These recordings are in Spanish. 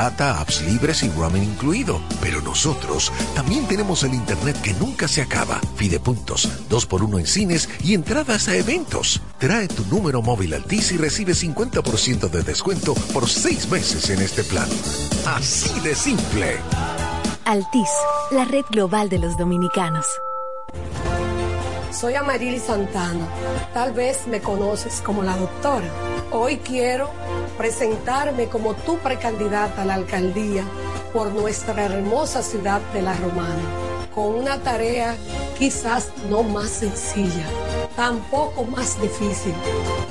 data, apps libres y roaming incluido. Pero nosotros también tenemos el internet que nunca se acaba. Fidepuntos, 2x1 en cines y entradas a eventos. Trae tu número móvil Altis y recibe 50% de descuento por 6 meses en este plan. Así de simple. Altis, la red global de los dominicanos. Soy Amarili Santana. Tal vez me conoces como la doctora. Hoy quiero presentarme como tu precandidata a la alcaldía por nuestra hermosa ciudad de La Romana, con una tarea quizás no más sencilla, tampoco más difícil,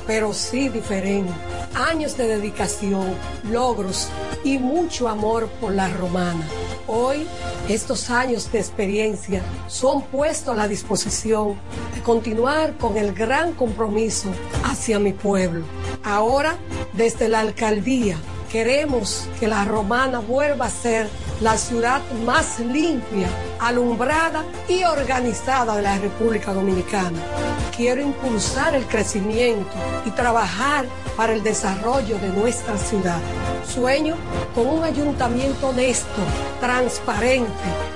pero sí diferente. Años de dedicación, logros y mucho amor por La Romana. Hoy, estos años de experiencia son puestos a la disposición de continuar con el gran compromiso hacia mi pueblo. Ahora, desde la alcaldía, queremos que la romana vuelva a ser la ciudad más limpia, alumbrada y organizada de la República Dominicana. Quiero impulsar el crecimiento y trabajar para el desarrollo de nuestra ciudad. Sueño con un ayuntamiento honesto, transparente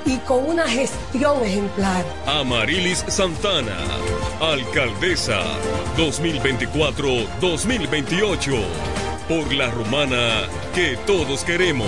y con una gestión ejemplar. Amarilis Santana, alcaldesa 2024-2028, por la romana que todos queremos.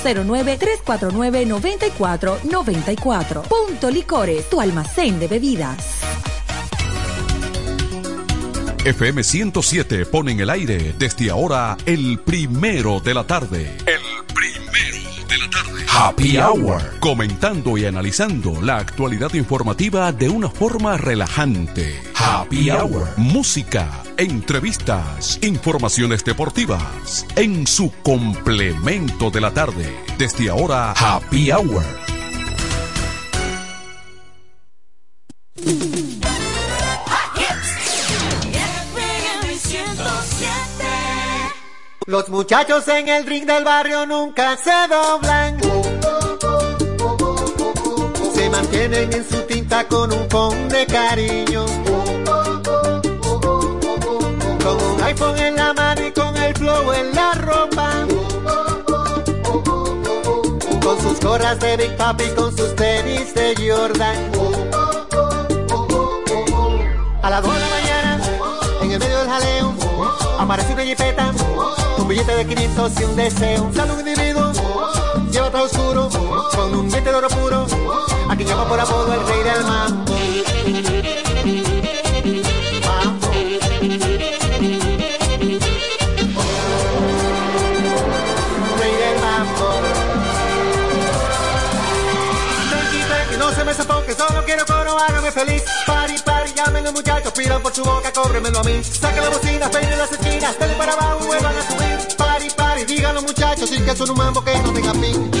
809-349-9494. Punto Licores, tu almacén de bebidas. FM 107 pone en el aire desde ahora el primero de la tarde. El Happy Hour. Comentando y analizando la actualidad informativa de una forma relajante. Happy Hour. Música, entrevistas, informaciones deportivas. En su complemento de la tarde. Desde ahora, Happy Hour. Los muchachos en el ring del barrio nunca se doblan. Mantienen en su tinta con un pon de cariño. Con un iPhone en la mano y con el flow en la ropa. Con sus gorras de Big Papi, con sus tenis de Jordan. A las 2 de la mañana, en el medio del jaleo, aparece una jipeta, un billete de 500 y un deseo. Un saludo individuo, lleva todo oscuro, con un diente de oro puro, a quien llama por apodo el rey del mambo. Rey del mambo. Tranqui, no se me sofoque, solo quiero coro, hágame feliz. Pari, pari, llamen los muchachos, pidan por su boca, cóbremelo a mí. Saca la bocina, peine las esquinas, dale para abajo, vuelvan a subir. Pari, pari, digan los muchachos, sí que son un mambo que no tenga fin.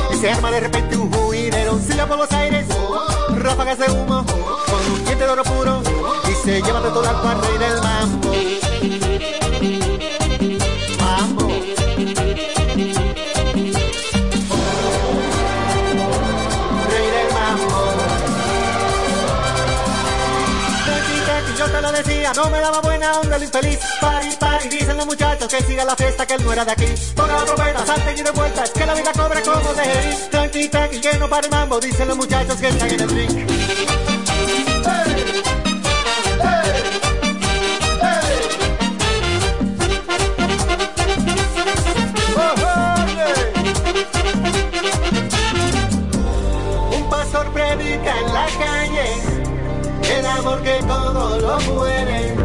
se arma de repente un juidero, silla por los aires, ráfagas de humo, con un diente de oro puro, y se lleva de todo al rey del mambo. yo te lo decía, no me daba buena onda el infeliz París pari, dicen los muchachos que siga la fiesta, que él no era de aquí. Ponga la trompeta, salten y de vuelta, que la vida cobra como de ir. Tranqui, tranqui, que no para el mambo, dicen los muchachos que están en el ring. Predica en la calle el amor que todo lo muere.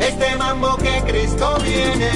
Este mambo que Cristo viene.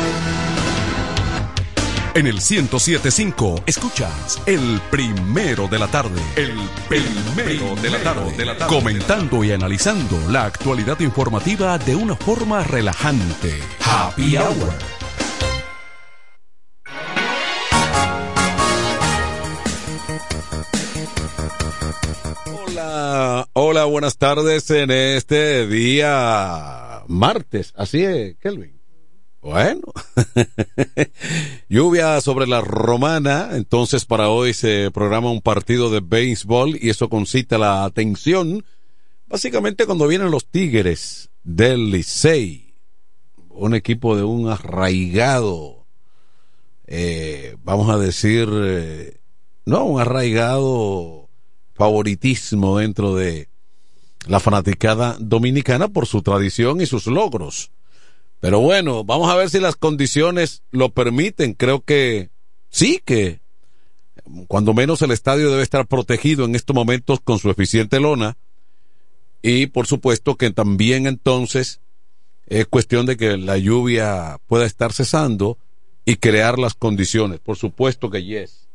En el 1075 escuchas el primero de la tarde. El primero de la tarde. De la tarde. Comentando y analizando la actualidad informativa de una forma relajante. Happy Hour. Hola, hola, buenas tardes en este día martes. Así es, Kelvin. Bueno, lluvia sobre la romana, entonces para hoy se programa un partido de béisbol y eso concita la atención, básicamente cuando vienen los Tigres del Licey, un equipo de un arraigado, eh, vamos a decir, eh, no, un arraigado favoritismo dentro de la fanaticada dominicana por su tradición y sus logros. Pero bueno, vamos a ver si las condiciones lo permiten. Creo que sí que cuando menos el estadio debe estar protegido en estos momentos con su eficiente lona. Y por supuesto que también entonces es cuestión de que la lluvia pueda estar cesando y crear las condiciones. Por supuesto que yes.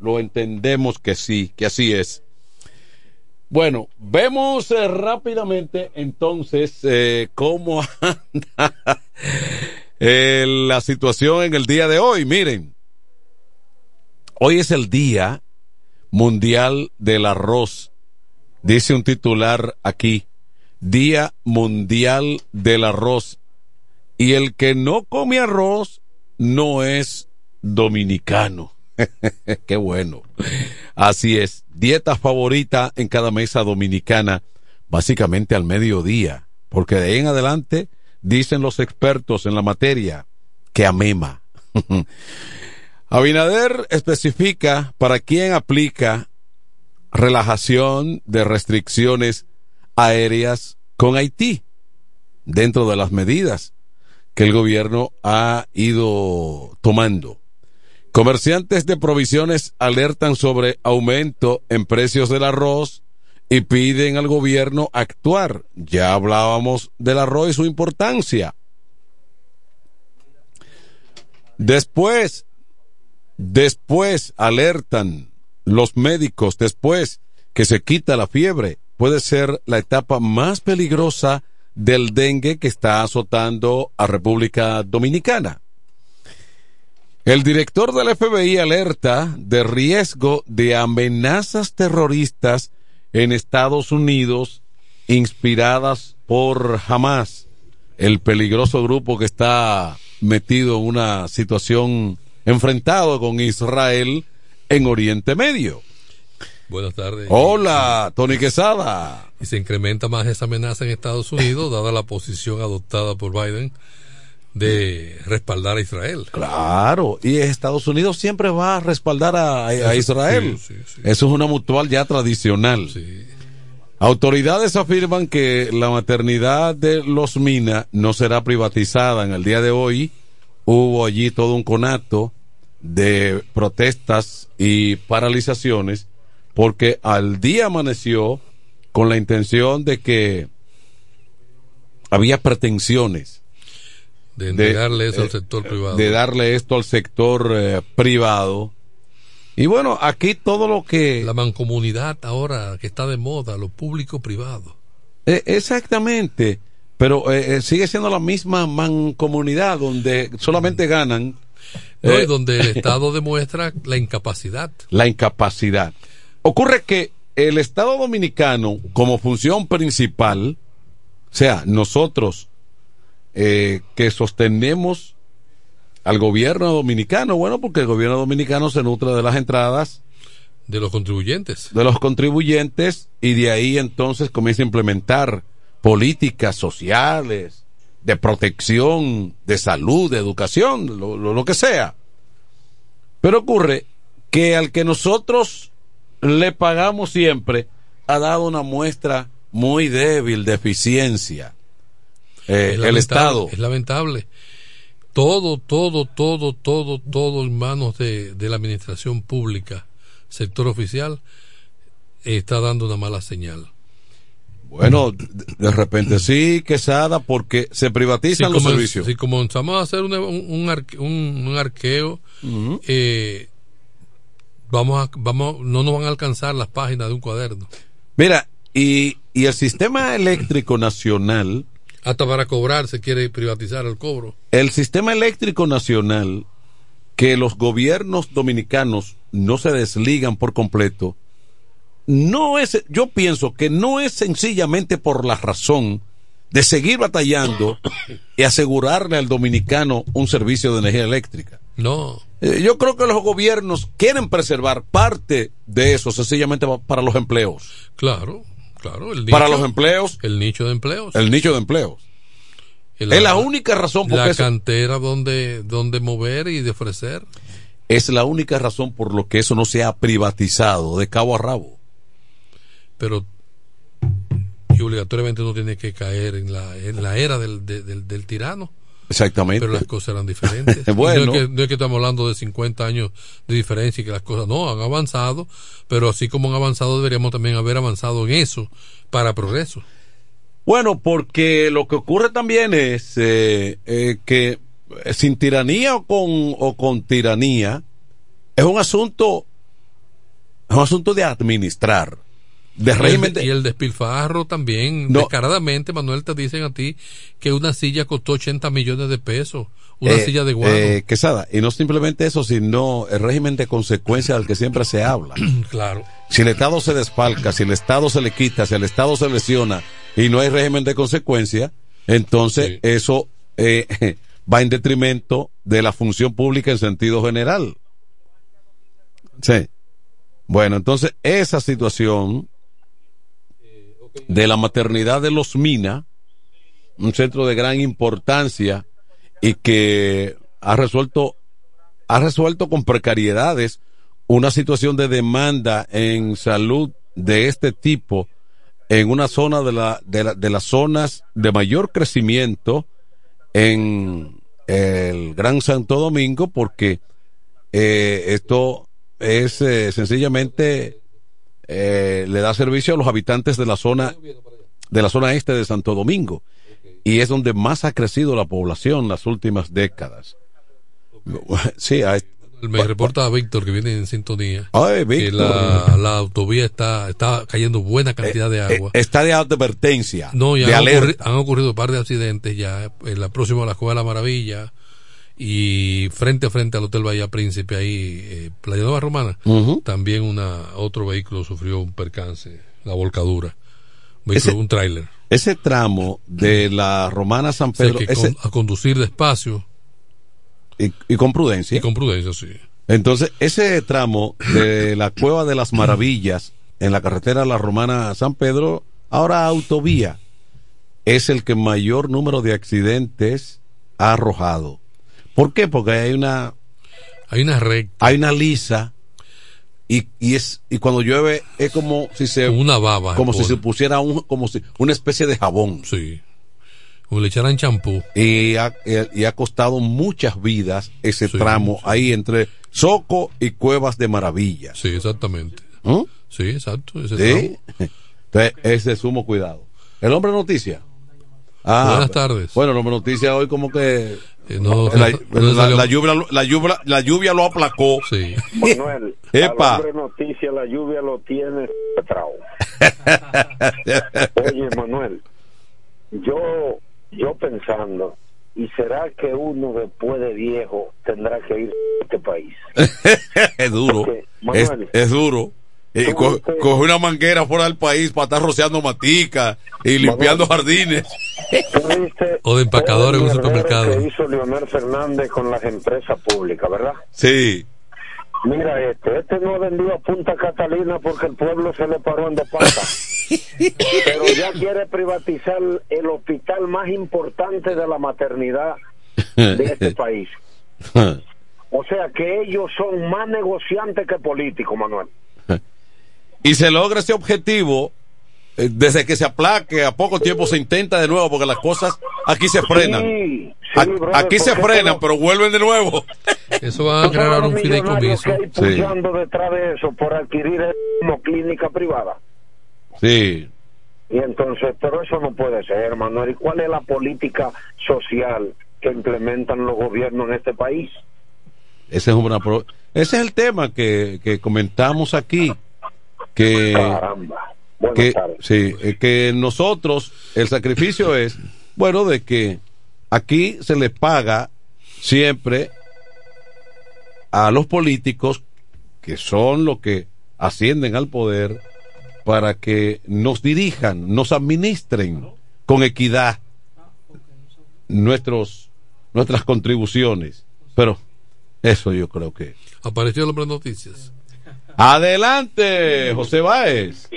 Lo entendemos que sí, que así es. Bueno, vemos eh, rápidamente entonces eh, cómo anda eh, la situación en el día de hoy. Miren, hoy es el Día Mundial del Arroz. Dice un titular aquí, Día Mundial del Arroz. Y el que no come arroz no es dominicano. Qué bueno. Así es. Dieta favorita en cada mesa dominicana, básicamente al mediodía. Porque de ahí en adelante, dicen los expertos en la materia, que amema. Abinader especifica para quién aplica relajación de restricciones aéreas con Haití dentro de las medidas que el gobierno ha ido tomando. Comerciantes de provisiones alertan sobre aumento en precios del arroz y piden al gobierno actuar. Ya hablábamos del arroz y su importancia. Después, después alertan los médicos, después que se quita la fiebre, puede ser la etapa más peligrosa del dengue que está azotando a República Dominicana. El director del FBI alerta de riesgo de amenazas terroristas en Estados Unidos inspiradas por Hamas, el peligroso grupo que está metido en una situación enfrentado con Israel en Oriente Medio. Buenas tardes. Hola, Tony Quesada. Y se incrementa más esa amenaza en Estados Unidos, dada la posición adoptada por Biden de respaldar a Israel. Claro, y Estados Unidos siempre va a respaldar a, a Israel. Sí, sí, sí. Eso es una mutual ya tradicional. Autoridades afirman que la maternidad de los Mina no será privatizada. En el día de hoy hubo allí todo un conato de protestas y paralizaciones porque al día amaneció con la intención de que había pretensiones De entregarle eso al sector privado. de darle esto al sector eh, privado. Y bueno, aquí todo lo que... La mancomunidad ahora que está de moda, lo público-privado. Eh, exactamente, pero eh, eh, sigue siendo la misma mancomunidad donde solamente ganan No, eh, y donde el Estado demuestra la incapacidad. la incapacidad. Ocurre que el Estado dominicano, como función principal, o sea, nosotros eh, que sostenemos al gobierno dominicano, bueno, porque el gobierno dominicano se nutre de las entradas de los contribuyentes. de los contribuyentes y de ahí entonces comienza a implementar políticas sociales, de protección, de salud, de educación, lo, lo- lo que sea. Pero ocurre que al que nosotros le pagamos siempre ha dado una muestra muy débil de eficiencia. Eh, el Estado. Es lamentable. Todo, todo, todo, todo, todo en manos de, de la administración pública, sector oficial, está dando una mala señal. Bueno, de, repente sí, Quesada, porque se privatizan Si los servicios. Si comenzamos a hacer un, un, un- un arqueo, eh, vamos a, vamos, no nos van a alcanzar las páginas de un cuaderno. Mira, y, y el sistema eléctrico nacional, Hasta para cobrar se quiere privatizar el cobro. el sistema eléctrico nacional, que los gobiernos dominicanos no se desligan por completo, no es, yo pienso que no es sencillamente por la razón de seguir batallando y asegurarle al dominicano un servicio de energía eléctrica. No. Eh, Yo creo que los gobiernos quieren preservar parte de eso sencillamente pa- para los empleos. Claro, claro. El Para nicho- los empleos, El nicho de empleos. el nicho de empleos. El- es la única razón por La eso- cantera donde, donde mover y de ofrecer. es la única razón por lo que eso no se ha privatizado de cabo a rabo. Pero y obligatoriamente uno tiene que caer en la, en la era del, de- del, del tirano. Exactamente. Pero las cosas eran diferentes. Bueno. No es, que, no es que estamos hablando de 50 años de diferencia y que las cosas no han avanzado, pero así como han avanzado, deberíamos también haber avanzado en eso para progreso. Bueno, porque lo que ocurre también es eh, eh, que sin tiranía o con, o con tiranía, es un asunto, es un asunto de administrar, de Y el, régimen de- de- y el despilfarro también, No. descaradamente, Manuel, te dicen a ti que una silla costó 80 millones de pesos, una Eh, silla de guano. eh, Quesada, y no simplemente eso, sino el régimen de consecuencia del que siempre se habla. claro. Si el Estado se desfalca, si el Estado se le quita, si el Estado se lesiona y no hay régimen de consecuencia, entonces eso eh, va en detrimento de la función pública en sentido general. Sí. Bueno, entonces esa situación de la maternidad de los Mina, un centro de gran importancia y que ha resuelto ha resuelto con precariedades una situación de demanda en salud de este tipo en una zona de, la, de, la- de las zonas de mayor crecimiento en el Gran Santo Domingo porque eh, esto es eh, sencillamente eh, le da servicio a los habitantes de la zona de la zona este de Santo Domingo y es donde más ha crecido la población las últimas décadas. Sí, hay- Me reporta Víctor que viene en sintonía. Ay, que la, la autovía está, está cayendo buena cantidad de Eh, agua. está de advertencia, No, ya han, alerta. ocurri- han ocurrido un par de accidentes ya en la próxima a la Cueva de la Maravilla y frente a frente al Hotel Bahía Príncipe ahí, eh, Playa Nueva Romana, también una otro vehículo sufrió un percance, la volcadura, un, vehículo, Ese- un tráiler. Ese tramo de la Romana San O sea, Pedro que ese- con- a conducir despacio y, y con prudencia. y con prudencia, sí. Entonces, ese tramo de la Cueva de las Maravillas en la carretera La Romana San Pedro, ahora autovía, es el que mayor número de accidentes ha arrojado. ¿Por qué? Porque hay una Hay una recta, hay una lisa y, y es y cuando llueve es como si se una baba. como si se pusiera un, como si una especie de jabón. Sí. Como le echaran champú. y ha, y ha costado muchas vidas ese tramo ahí entre Soco y Cuevas de Maravilla. Sí, exactamente. ¿Mm? Sí, exacto. Ese ¿Sí? tramo. Entonces, es de sumo cuidado. El hombre noticia. Ah, Buenas tardes. Bueno, el hombre noticia hoy como que no, la, no la- lluvia, lo- la, lluvia, la lluvia lo aplacó. Sí. Manuel, Epa. noticia la lluvia lo tiene secuestrado. Oye, Manuel, yo, yo pensando, ¿y será que uno después de viejo tendrá que ir a este país? es duro. Porque, Es, Manuel, es duro. Y co- viste- coge una manguera fuera del país para estar rociando matica y limpiando jardines. viste O de empacador en un supermercado. que hizo Leonel Fernández con las empresas públicas, ¿verdad? Sí. Mira este, este no vendió a Punta Catalina porque el pueblo se le paró en dos patas. Pero ya quiere privatizar el hospital más importante de la maternidad de este país. O sea que ellos son más negociantes que políticos, Manuel. Y se logra ese objetivo eh, desde que se aplaque a poco tiempo se intenta de nuevo porque las cosas aquí se frenan Sí, A- sí, brother, aquí se frenan pero vuelven de nuevo Eso va a ¿Tú sabes crear un fideicomiso. puyando detrás de eso por adquirir clínica privada. sí Y entonces, pero eso no puede ser, Manuel. ¿Y cuál es la política social que implementan los gobiernos en este país? ese es una pro- ese es el tema que, que comentamos aquí que Caramba. Que sí eh, que nosotros el sacrificio es bueno de que aquí se les paga siempre a los políticos que son los que ascienden al poder para que nos dirijan, nos administren con equidad nuestros nuestras contribuciones. Pero eso yo creo que. Apareció el hombre de noticias. Adelante, José Báez.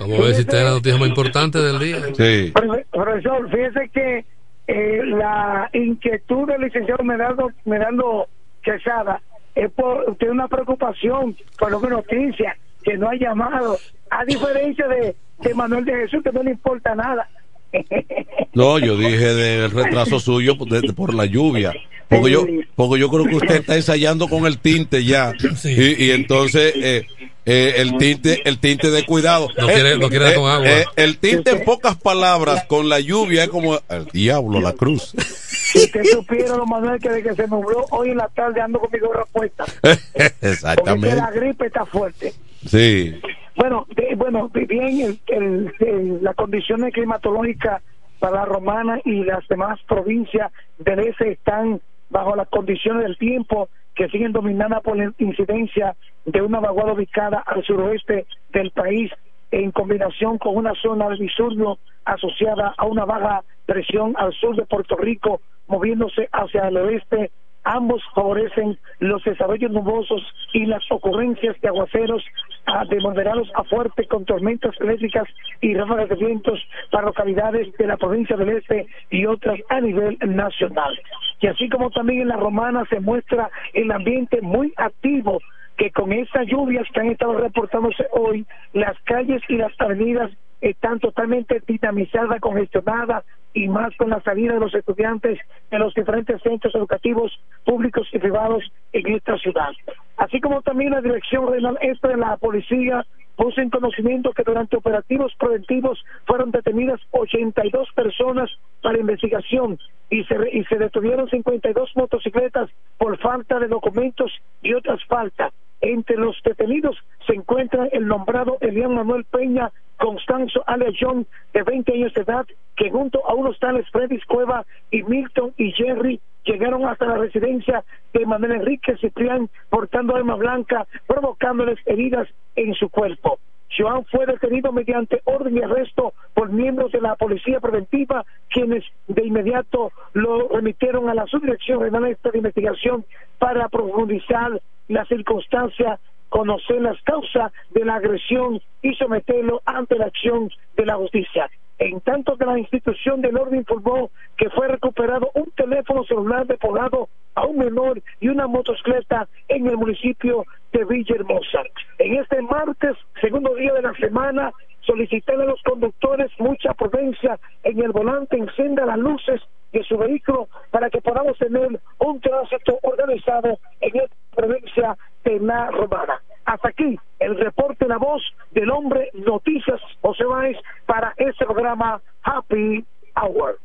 Vamos a ver si esta es la noticia más importante del día. Sí. Profe- Profesor, fíjese que eh, la inquietud del licenciado Merando, Merando Quesada es por tiene una preocupación por lo que noticia, que no ha llamado, a diferencia de, de Manuel de Jesús, que no le importa nada. No, yo dije del retraso suyo por, de- por la lluvia. Porque yo, porque yo creo que usted está ensayando con el tinte ya. Y, y entonces eh, eh, el tinte, el tinte de cuidado. No quiere- Eh, no quiere dar eh, con agua. eh, el tinte en pocas palabras con la lluvia es como el diablo, la cruz. Si usted supiera, don Manuel, que de que se nubló hoy en la tarde ando con mi gorra puesta. Porque Exactamente. la gripe está fuerte. Sí. Bueno, de- bueno, de- bien, el, el- el- las condiciones climatológicas para la romana y las demás provincias del este están bajo las condiciones del tiempo que siguen dominadas por la incidencia de una vaguada ubicada al suroeste del país en combinación con una zona de disturbio asociada a una baja presión al sur de Puerto Rico moviéndose hacia el oeste ambos favorecen los desarrollos nubosos y las ocurrencias de aguaceros ah, de moderados a fuertes con tormentas eléctricas y ráfagas de vientos para localidades de la provincia del Este y otras a nivel nacional. Y así como también en la romana se muestra el ambiente muy activo que con esas lluvias que han estado reportándose hoy, las calles y las avenidas están totalmente dinamizadas, congestionadas y más con la salida de los estudiantes de los diferentes centros educativos públicos y privados en esta ciudad. Así como también la Dirección Regional Este de la Policía puso en conocimiento que durante operativos preventivos fueron detenidas 82 personas para investigación y se, y se detuvieron 52 motocicletas por falta de documentos y otras faltas. Entre los detenidos se encuentra el nombrado Elian Manuel Peña Constanzo John, de 20 años de edad, que junto a unos tales Freddy Cueva y Milton y Jerry llegaron hasta la residencia de Manuel Enrique Ciprián portando arma blanca, provocándoles heridas en su cuerpo. Joan fue detenido mediante orden de arresto por miembros de la Policía Preventiva, quienes de inmediato lo remitieron a la Subdirección Regional de Investigación para profundizar la circunstancia, conocer las causas de la agresión y someterlo ante la acción de la justicia. En tanto que la institución del orden informó que fue recuperado un teléfono celular de poblado a un menor y una motocicleta en el municipio de Villahermosa. En este martes, segundo día de la semana, solicité a los conductores mucha prudencia en el volante, encienda las luces de su vehículo para que podamos tener un tránsito organizado en esta provincia de la Romana. Hasta aquí el reporte La Voz del Hombre Noticias José Báez para este programa Happy Hour.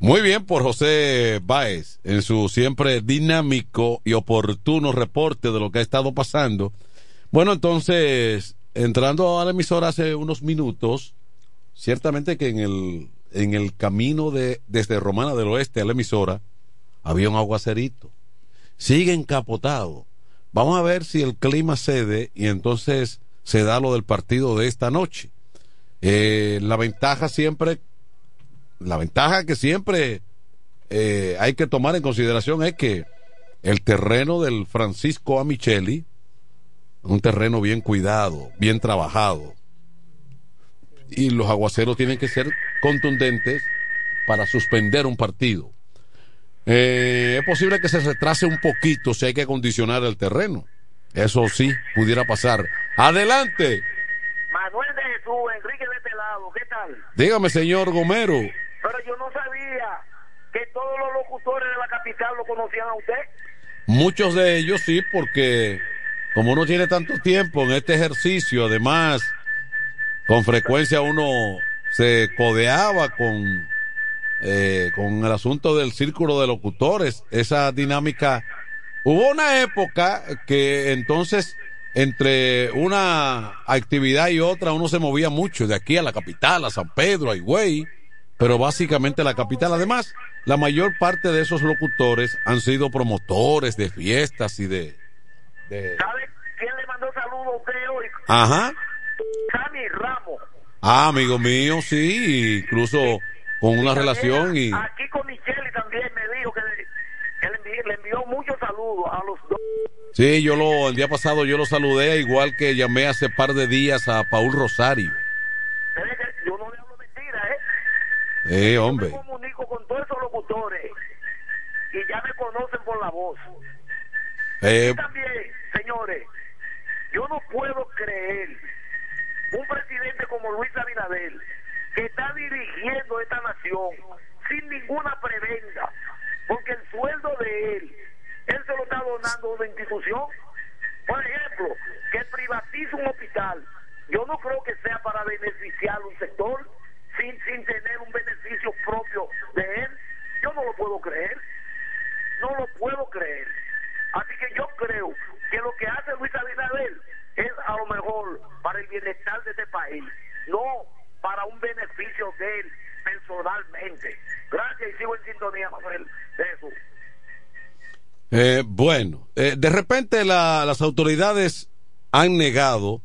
Muy bien por José Báez en su siempre dinámico y oportuno reporte de lo que ha estado pasando. Bueno, entonces, entrando a la emisora hace unos minutos, ciertamente que en el, en el camino de, desde Romana del Oeste a la emisora había un aguacerito. Sigue encapotado. Vamos a ver si el clima cede y entonces se da lo del partido de esta noche. Eh, la ventaja siempre la ventaja que siempre eh, hay que tomar en consideración es que el terreno del Francisco Amicheli, un terreno bien cuidado, bien trabajado, y los aguaceros tienen que ser contundentes para suspender un partido. Eh, es posible que se retrase un poquito si hay que acondicionar el terreno. Eso sí, pudiera pasar. Adelante. Manuel de Jesús, Enrique de este lado, ¿qué tal? Dígame, señor Gomero. Pero yo no sabía que todos los locutores de la capital lo conocían a usted. Muchos de ellos sí, porque como uno tiene tanto tiempo en este ejercicio, además, con frecuencia uno se codeaba con, eh, con el asunto del círculo de locutores, esa dinámica. Hubo una época que entonces entre una actividad y otra uno se movía mucho, de aquí a la capital, a San Pedro, a Higüey, pero básicamente la capital. Además, la mayor parte de esos locutores han sido promotores de fiestas y de... de- ¿Sabe quién le mandó saludos usted hoy. Ajá. Sammy. Ah, amigo mío, sí, incluso con una relación y... Aquí con Michelle también me dijo que, que le, envió, le envió muchos saludos a los dos. Sí, yo lo, el día pasado yo lo saludé, igual que llamé hace par de días a Paul Rosario. Yo no le hablo mentira, ¿eh? Eh, hombre. Me comunico con todos esos locutores y ya me conocen por la voz. Eh, Y también, señores, yo no puedo creer un presidente Luis Abinader que está dirigiendo esta nación sin ninguna prebenda, porque el sueldo de él, él se lo está donando a una institución. Por ejemplo, que privatice un hospital, yo no creo que sea para beneficiar un sector sin, sin tener un beneficio propio de él. Yo no lo puedo creer, no lo puedo creer. Así que yo creo que lo que hace Luis Abinader es a lo mejor para el bienestar de este país, no para un beneficio de él personalmente. Gracias y sigo en sintonía, Manuel, eh, bueno, eh, de repente la- las autoridades han negado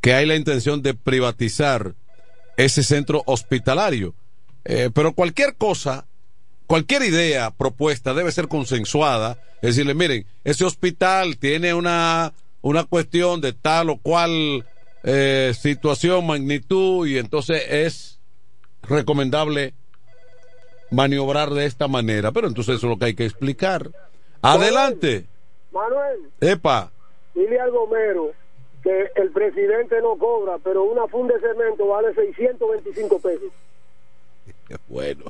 que hay la intención de privatizar ese centro hospitalario. Eh, pero cualquier cosa, cualquier idea propuesta debe ser consensuada. Es decirle, miren, ese hospital tiene una, una cuestión de tal o cual eh, situación, magnitud, y entonces es recomendable maniobrar de esta manera. Pero entonces eso es lo que hay que explicar. Adelante. Manuel, Epa. dile al Gomero que el presidente no cobra, pero una funda de cemento vale 625 pesos. Bueno,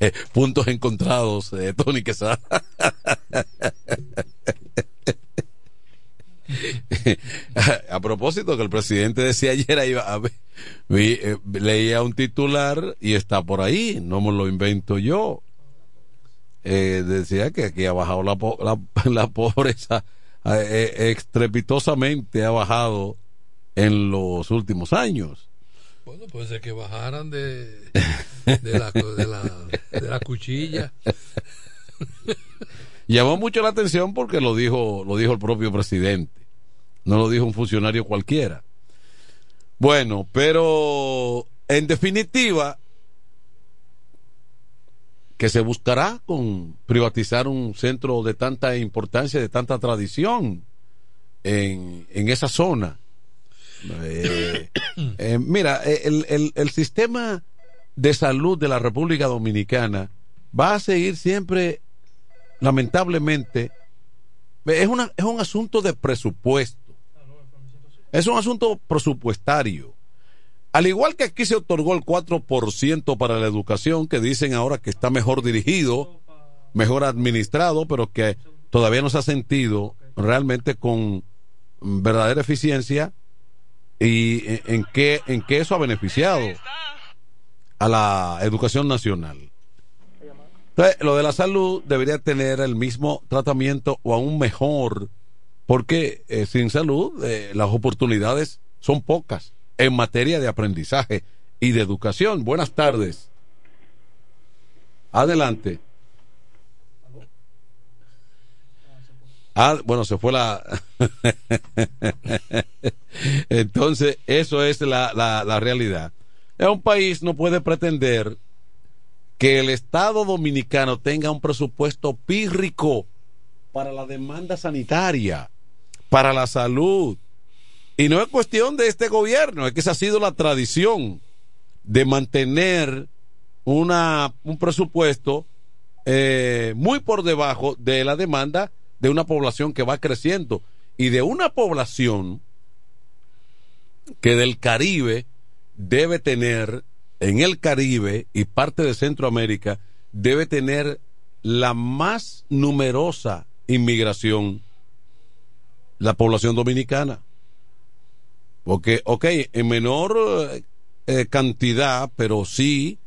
eh, puntos encontrados, eh, Tony Quesada. a propósito que el presidente decía ayer, ahí va, a ver, vi, eh, leía un titular y está por ahí, no me lo invento yo. Eh, decía que aquí ha bajado la, po- la, la pobreza eh, eh, estrepitosamente, ha bajado en los últimos años. Bueno, puede ser que bajaran de, de, la, de, la, de la cuchilla. Llamó mucho la atención porque lo dijo, lo dijo el propio presidente. No lo dijo un funcionario cualquiera. Bueno, pero en definitiva, que se buscará con privatizar un centro de tanta importancia, de tanta tradición en, en esa zona. Eh, eh, mira, eh, el, el, el sistema de salud de la República Dominicana va a seguir siempre, lamentablemente, es, una, es un asunto de presupuesto. Es un asunto presupuestario. Al igual que aquí se otorgó el 4% para la educación, que dicen ahora que está mejor dirigido, mejor administrado, pero que todavía no se ha sentido realmente con verdadera eficiencia y en, qué en qué eso ha beneficiado a la educación nacional. Entonces, lo de la salud debería tener el mismo tratamiento o aún mejor, porque eh, sin salud eh, las oportunidades son pocas en materia de aprendizaje y de educación. Buenas tardes. Adelante. Ah, bueno, se fue la... Entonces, eso es la, la, realidad. Un país no puede pretender que el Estado dominicano tenga un presupuesto pírrico para la demanda sanitaria, para la salud. Y no es cuestión de este gobierno, es que esa ha sido la tradición de mantener una, un presupuesto eh, muy por debajo de la demanda de una población que va creciendo y de una población que del Caribe debe tener, en el Caribe y parte de Centroamérica, debe tener la más numerosa inmigración, la población dominicana. Porque, ok, en menor eh, cantidad, pero sí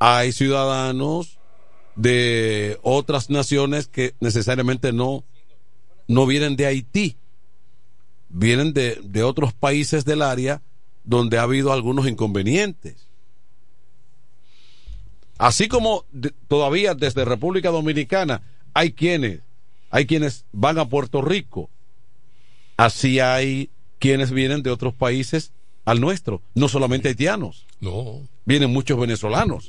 hay ciudadanos de otras naciones que necesariamente no, no vienen de Haití, vienen de, de otros países del área donde ha habido algunos inconvenientes. Así como todavía desde República Dominicana hay quienes, hay quienes van a Puerto Rico, así hay quienes vienen de otros países al nuestro, no solamente haitianos. No. Vienen muchos venezolanos,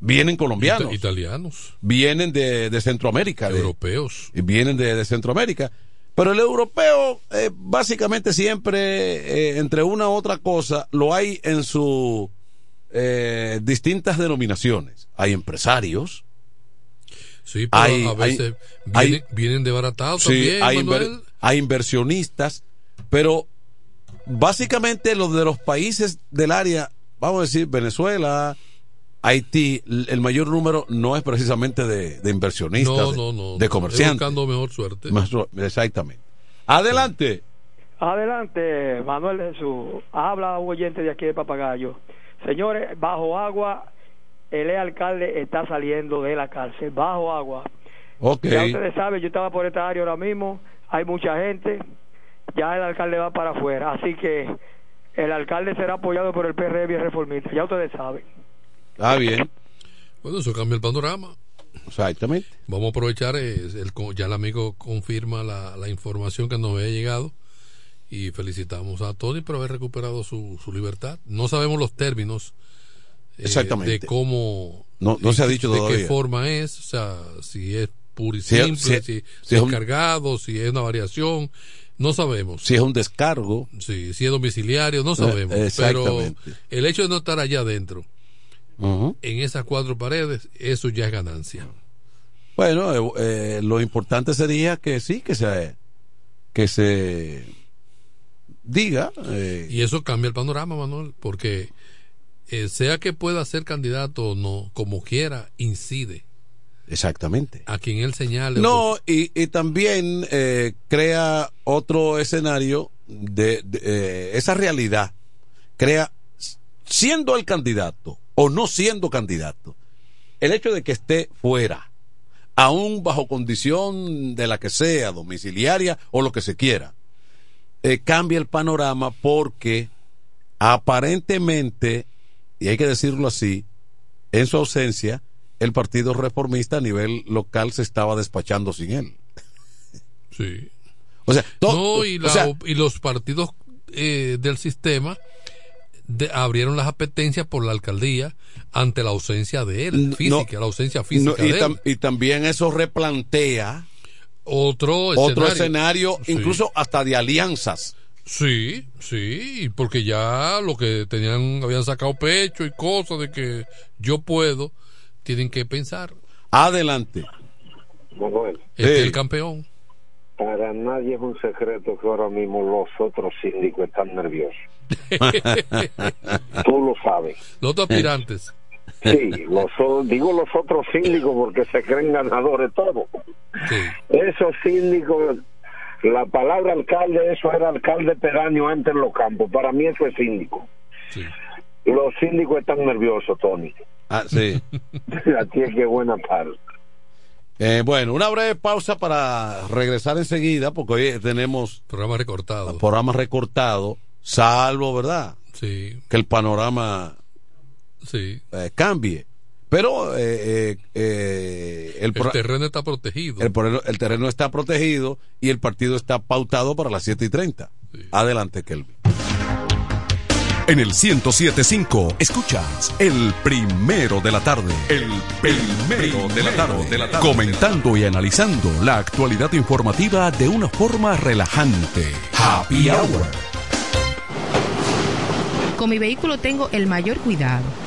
vienen colombianos, Ita- italianos, vienen de, de Centroamérica, europeos. vienen de, de Centroamérica. Pero el europeo, eh, básicamente siempre, eh, entre una u otra cosa, lo hay en sus distintas denominaciones. Hay empresarios, Sí, pero Hay- a veces hay- vienen, vienen de baratado Sí, también, hay, hay inversionistas, pero básicamente los de los países del área, vamos a decir Venezuela, Haití, el mayor número no es precisamente de, de inversionistas, No, de, no, no. de comerciantes. Buscando mejor suerte. Exactamente. Adelante. Adelante, Manuel Jesús. Habla un oyente de aquí de Papagayo. Señores, bajo agua, el alcalde está saliendo de la cárcel. Bajo agua. Ok. Ya ustedes saben, yo estaba por esta área ahora mismo. Hay mucha gente. Ya el alcalde va para afuera. Así que el alcalde será apoyado por el PRM y el reformista. Ya ustedes saben. Ah, bien. Bueno, eso cambia el panorama. Exactamente. Vamos a aprovechar, eh, el, ya el amigo confirma la, la información que nos había llegado y felicitamos a Tony por haber recuperado su, su libertad. No sabemos los términos eh, Exactamente. de cómo, No- no se ha de- dicho de qué todavía. forma es, o sea, si es puro y Si es- simple, si si, es- si si es es un- cargado, si es una variación, no sabemos. Si es un descargo. Sí, si es domiciliario, no sabemos. Eh, pero exactamente. el hecho de no estar allá adentro, en esas cuatro paredes, eso ya es ganancia. Bueno, eh, eh, lo importante sería que sí, que se, que se diga. eh, Y eso cambia el panorama, Manuel, porque sea que pueda ser candidato o no, como quiera, incide exactamente. a quien él señale. No, y, y también eh, crea otro escenario de, de, eh, esa realidad. Crea, siendo el candidato o no siendo candidato, el hecho de que esté fuera, aún bajo condición de la que sea, domiciliaria o lo que se quiera, eh, cambia el panorama porque aparentemente, y hay que decirlo así, en su ausencia, el Partido Reformista a nivel local se estaba despachando sin él. Sí. O sea, to- No, y, la o sea, op- y los partidos eh, del sistema de- abrieron las apetencias por la alcaldía ante la ausencia de él, no, física, la ausencia no, física y, de tam- él. y también eso replantea Otro otro escenario. escenario, Sí. incluso hasta de alianzas. Sí, sí, porque ya lo que tenían, habían sacado pecho y cosas de que yo puedo, tienen que pensar. Adelante. Manuel, Este es Sí. el campeón. para nadie es un secreto que ahora mismo los otros síndicos están nerviosos. Tú lo sabes. Los otros aspirantes. Sí, los, digo los otros síndicos porque se creen ganadores todos. Esos síndicos, la palabra alcalde, eso era alcalde pedáneo antes en los campos. Para mí eso es síndico. Los síndicos están nerviosos, Tony. Ah, sí. Aquí es que buena tarde. Eh, bueno, una breve pausa para regresar enseguida, porque hoy tenemos programa recortado. Programa recortado, salvo, ¿verdad? Sí. Que el panorama Sí. eh, cambie. Pero eh, eh, eh, el, terreno está protegido. el, terreno está protegido y el partido está pautado para las 7 y 30. Adelante, Kelvin. En el 1075 escuchas el primero de la tarde. El primero de la tarde. Comentando y analizando la actualidad informativa de una forma relajante. Happy Hour. Con mi vehículo tengo el mayor cuidado.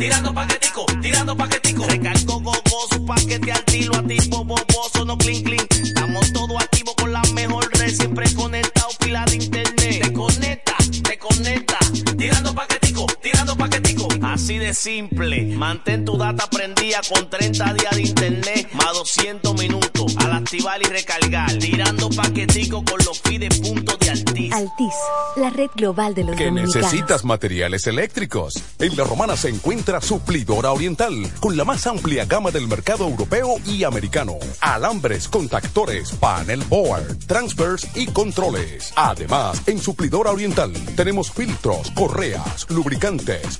Tirando paquetico, tirando paquetico. Recargo gogoso, paquete al tiro, activo, boboso, no clean, clean. Estamos todos activos con la mejor red, siempre conectado, pila de internet. Te conecta, te conecta. Tirando paquetico, tirando paquetico. Así de simple. Mantén tu data prendida con 30 días de internet, más 200 minutos. Al activar y recargar. Tirando paquetico con los fides puntos de Altis. Altis, la red global de los que dominicanos. necesitas materiales eléctricos. En La Romana se encuentra Suplidora Oriental, con la más amplia gama del mercado europeo y americano. Alambres, contactores, panel board, transfers y controles. Además, en Suplidora Oriental tenemos filtros, correas, lubricantes,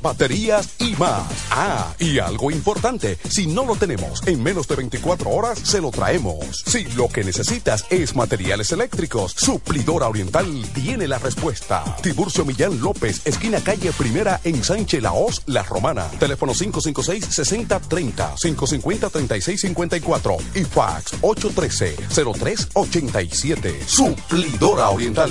baterías y más. Ah, y algo importante, si no lo tenemos en menos de 24 horas, se lo traemos. Si lo que necesitas es materiales eléctricos, Suplidora Oriental tiene la respuesta. Tiburcio Millán López, esquina calle Primera en Sánchez Laos, La Romana. Teléfono 556-6030, 550-3654 y fax 813-0387. Suplidora Oriental.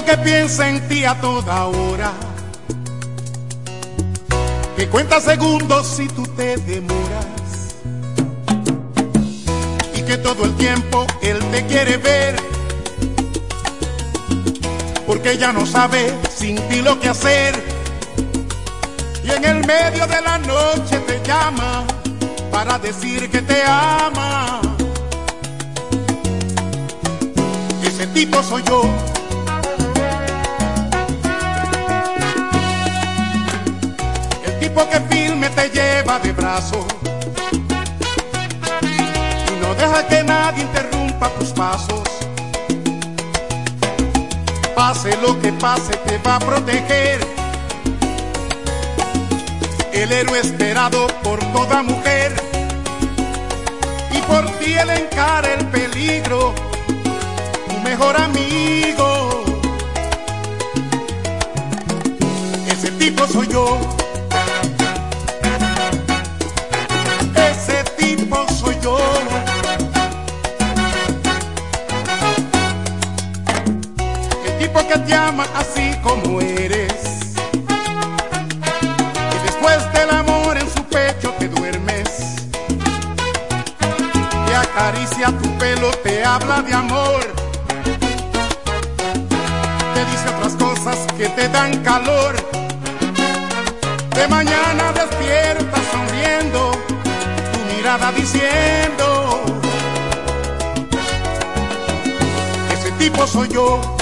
Que piensa en ti a toda hora, que cuenta segundos si tú te demoras, y que todo el tiempo él te quiere ver, porque ya no sabe sin ti lo que hacer, y en el medio de la noche te llama para decir que te ama. Ese tipo soy yo. Tipo que firme te lleva de brazo y no Deja que nadie interrumpa tus pasos. Pase lo que pase, te va a proteger. El héroe esperado por toda mujer. Y por ti él encara el peligro, tu mejor amigo. Ese tipo soy yo. Que te ama así como eres. Y después del amor en su pecho te duermes. Te acaricia tu pelo, te habla de amor. Te dice otras cosas que te dan calor. De mañana despiertas sonriendo, tu mirada diciendo, ese tipo soy yo.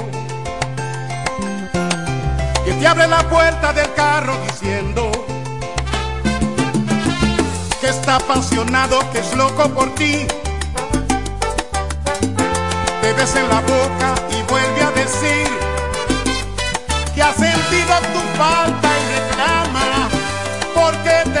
Te abre la puerta del carro diciendo que está apasionado, que es loco por ti. Te besa en la boca y vuelve a decir que ha sentido tu falta y reclama porque te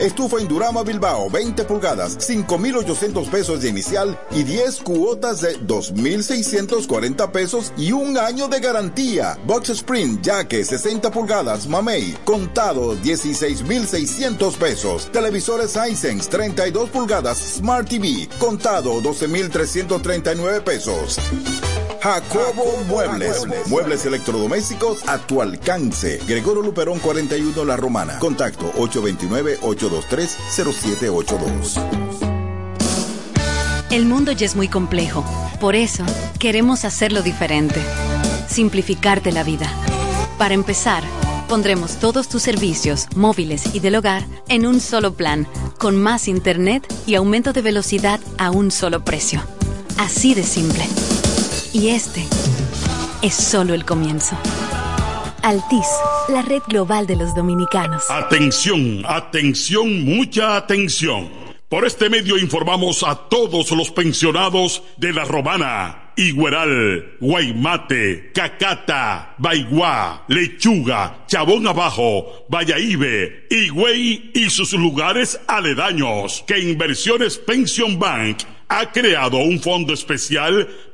Estufa Indurama Bilbao 20 pulgadas, 5,800 pesos de inicial y 10 cuotas de 2,640 pesos y un año de garantía. Box Spring Jaque 60 pulgadas, Mamey, contado 16,600 pesos. Televisores Hisense 32 pulgadas, Smart TV, contado 12,339 pesos. Jacobo Muebles. Muebles electrodomésticos a tu alcance. Gregorio Luperón 41 La Romana. Contacto 829-823-0782. El mundo ya es muy complejo. Por eso, queremos hacerlo diferente. Simplificarte la vida. Para empezar, pondremos todos tus servicios, móviles y del hogar, en un solo plan, con más internet y aumento de velocidad a un solo precio. Así de simple. Y este es solo el comienzo. Altis, la red global de los dominicanos. Atención, atención, mucha atención. Por este medio informamos a todos los pensionados de La Romana, Igueral, Guaymate, Cacata, Baigua, Lechuga, Chabón Abajo, Vallaibe, Higüey y sus lugares aledaños que Inversiones Pension Bank ha creado un fondo especial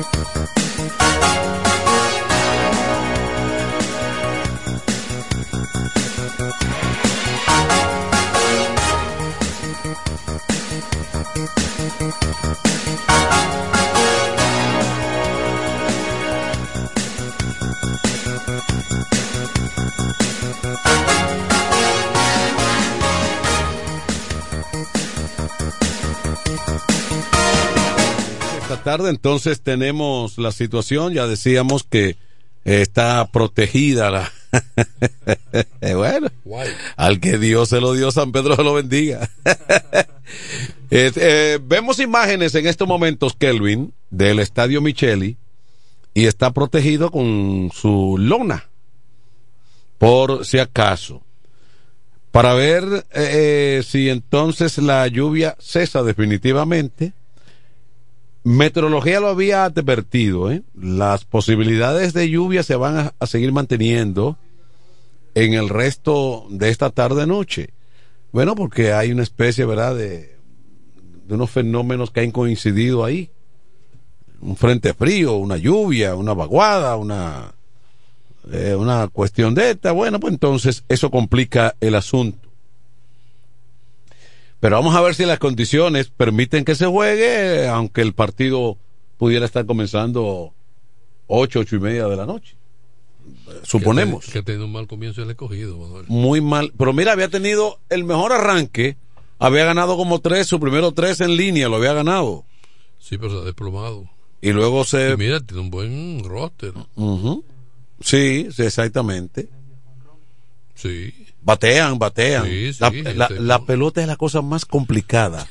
Esta tarde entonces tenemos la situación, ya decíamos que está protegida la... bueno, al que Dios se lo dio, San Pedro se lo bendiga. Eh, eh, vemos imágenes en estos momentos, Kelvin, del Estadio Micheli, y está protegido con su lona, por si acaso, para ver eh, si entonces la lluvia cesa definitivamente. Meteorología lo había advertido, ¿eh? las posibilidades de lluvia se van a, seguir manteniendo en el resto de esta tarde-noche. Bueno, porque hay una especie, ¿verdad?, de, de unos fenómenos que han coincidido ahí. Un frente frío, una lluvia, una vaguada, una, eh, una cuestión de esta. Bueno, pues entonces eso complica el asunto. Pero vamos a ver si las condiciones permiten que se juegue, aunque el partido pudiera estar comenzando ocho, ocho y media de la noche. Suponemos. Que, ha tenido un mal comienzo el escogido, Manuel. Muy mal. Pero mira, había tenido el mejor arranque. Había ganado como tres, su primero tres en línea, lo había ganado. Sí, pero se ha desplomado. Y luego se. Y mira, tiene un buen roster. Ujú. Sí, sí, exactamente. Sí. Batean, batean. Sí, sí, la, yo la- pelota es la cosa más complicada.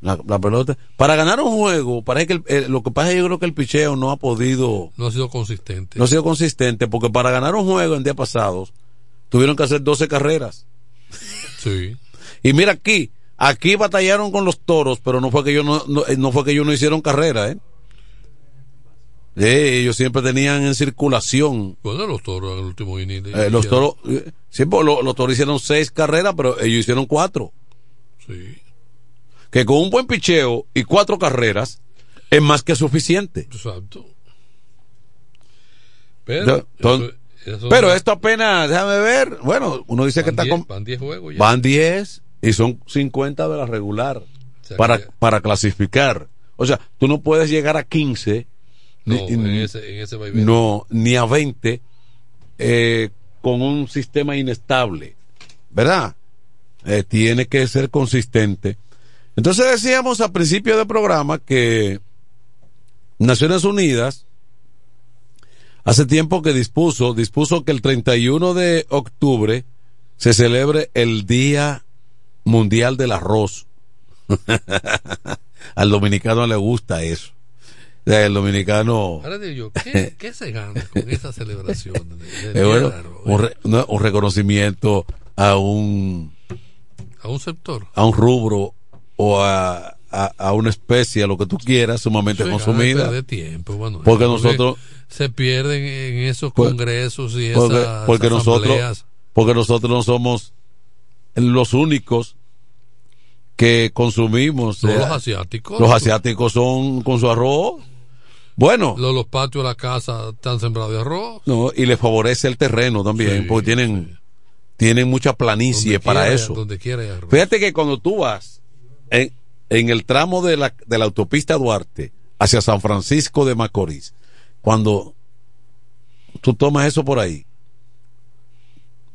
La, la pelota. Para ganar un juego, parece que el- lo que pasa es que yo creo que el picheo no ha podido, No ha sido consistente. no ha sido consistente, porque para ganar un juego en días pasados, tuvieron que hacer 12 carreras. Sí. Y mira aquí, aquí batallaron con los toros, pero no fue que ellos no, no, eh, no fue que ellos no hicieron carrera, ¿eh? Eh, ellos siempre tenían en circulación. Bueno, los toros en el último inning. Eh, los toros, eh, sí, pues, lo- los toros hicieron seis carreras, pero ellos hicieron cuatro. Sí. Que con un buen picheo y cuatro carreras es más que suficiente. Exacto. Pero, eso- eso- pero esto apenas, déjame ver, bueno, uno dice que está diez- con... Van 10 juegos ya. Van 10 y son 50 de la regular sea para, que- para clasificar. O sea, tú no puedes llegar a 15, No, ni, en ni- ese, en ese vaivén. no, ni a 20 eh, con un sistema inestable, ¿verdad? Eh, tiene que ser consistente. Entonces decíamos al principio del programa que Naciones Unidas hace tiempo que dispuso, dispuso que el 31 de octubre se celebre el Día Mundial del Arroz. Al dominicano le gusta eso. El dominicano Ahora digo yo, ¿qué, qué se gana con esa celebración? Eh, bueno, un, re- no, un reconocimiento a un a un sector. a un rubro o a, a, a una especie, a lo que tú quieras, sumamente es consumida. de tiempo, Manuel, porque nosotros se pierden en esos Por- congresos y porque, esas porque nosotros porque nosotros no somos los únicos que consumimos No, eh, los asiáticos. los asiáticos son con su arroz bueno Los, los patios de la casa están sembrados de arroz. no y les favorece el terreno también Sí, porque tienen tienen mucha planicie Donde para quiera, eso Donde quiera arroz. fíjate que cuando tú vas en, en el tramo de la, de la autopista Duarte hacia San Francisco de Macorís, cuando tú tomas eso por ahí,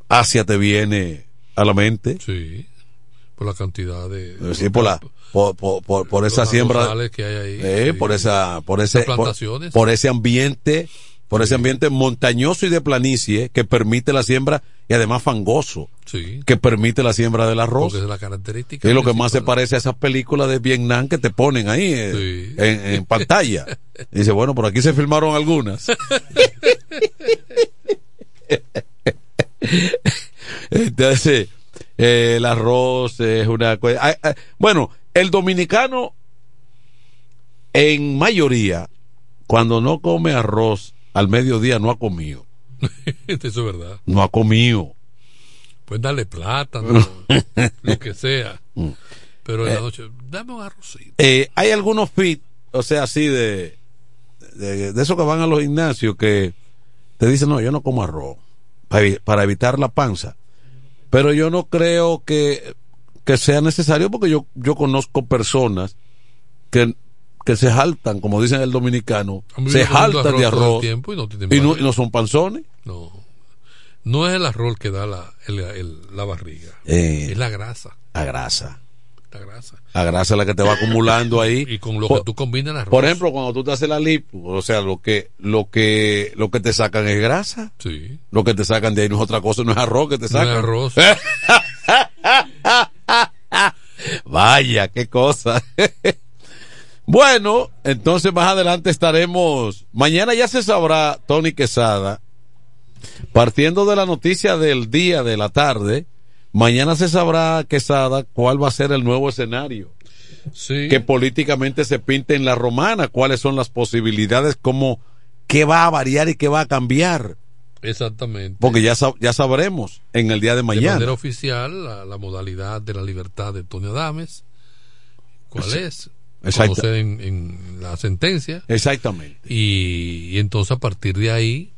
Asia te viene a la mente. Sí, por la cantidad de... Sí, por la... Por, por, por, por esa siembra que hay ahí, eh, sí. por esa por ese por, plantaciones. por ese ambiente por ese ambiente montañoso y de planicie que permite la siembra y además fangoso Sí. que permite la siembra del arroz Porque es la característica. es lo que más se parece a esas películas de Vietnam que te ponen ahí eh, en, en pantalla. Dice, bueno, por aquí se filmaron algunas. Entonces, eh, el arroz es una cosa. ah, ah, Bueno, el dominicano, en mayoría, cuando no come arroz al mediodía, no ha comido. Eso es verdad. No ha comido. Pues darle plátano, lo que sea. Mm. Pero en la Eh, noche, dame un arrocito. Eh, hay algunos fit, o sea, así de, de, de esos que van a los gimnasios que te dicen, no, yo no como arroz para, para evitar la panza. Pero yo no creo que, que sea necesario porque yo, yo conozco personas que, que se jaltan, como dicen el dominicano, se jaltan de arroz y no y no, panza. y no son panzones. No. No es el arroz que da la, el- el- la barriga. Eh. es la grasa. La grasa. La grasa. La grasa es la que te va acumulando ahí. Y con lo Por- que tú combinas arroz. Por ejemplo, cuando tú te haces la lipo, o sea, lo que, lo que, lo que te sacan es grasa. Sí. Lo que te sacan de ahí no es otra cosa, no es arroz que te No es sacan. arroz. Vaya, qué cosa. bueno, entonces más adelante estaremos. Mañana ya se sabrá, Tony Quesada, partiendo de la noticia del día, de la tarde, mañana se sabrá, Quesada, cuál va a ser el nuevo escenario. Sí. Que políticamente se pinte en la romana, cuáles son las posibilidades, cómo, qué va a variar y qué va a cambiar. Exactamente. Porque ya, sab- ya sabremos en el día de De mañana. manera oficial, la, la modalidad de la libertad de Tony Adames. ¿Cuál Sí. es? Conocer en, en la sentencia. Exactamente. Y, y entonces a partir de ahí,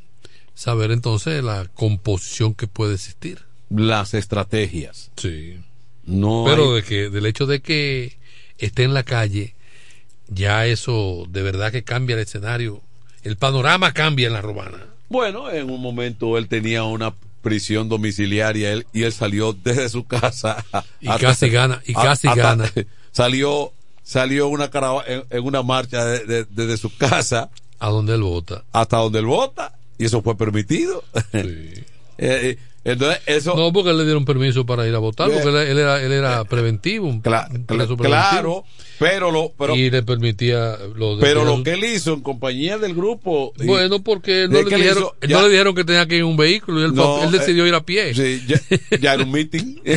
saber entonces la composición que puede existir. Las estrategias. Sí. No Pero hay- de que, del hecho de que esté en la calle, ya eso de verdad que cambia el escenario. El panorama cambia en la romana. Bueno, en un momento él tenía una prisión domiciliaria él, y él salió desde su casa. Y casi gana, y casi gana. Salió, salió una carava- en, en una marcha de- de- desde su casa. A donde él vota. Hasta donde él vota. Y eso fue permitido. Eh, entonces, eso. No, porque le dieron permiso para ir a votar, porque él, él era, él era preventivo, un, un preso preventivo. claro, pero lo, pero, y le permitía lo de- pero que- lo que él hizo en compañía del grupo. Bueno, porque no, le dijeron, hizo- no le dijeron que tenía que ir en un vehículo y él, No, él decidió eh, ir a pie. Sí, ya, ya era un meeting.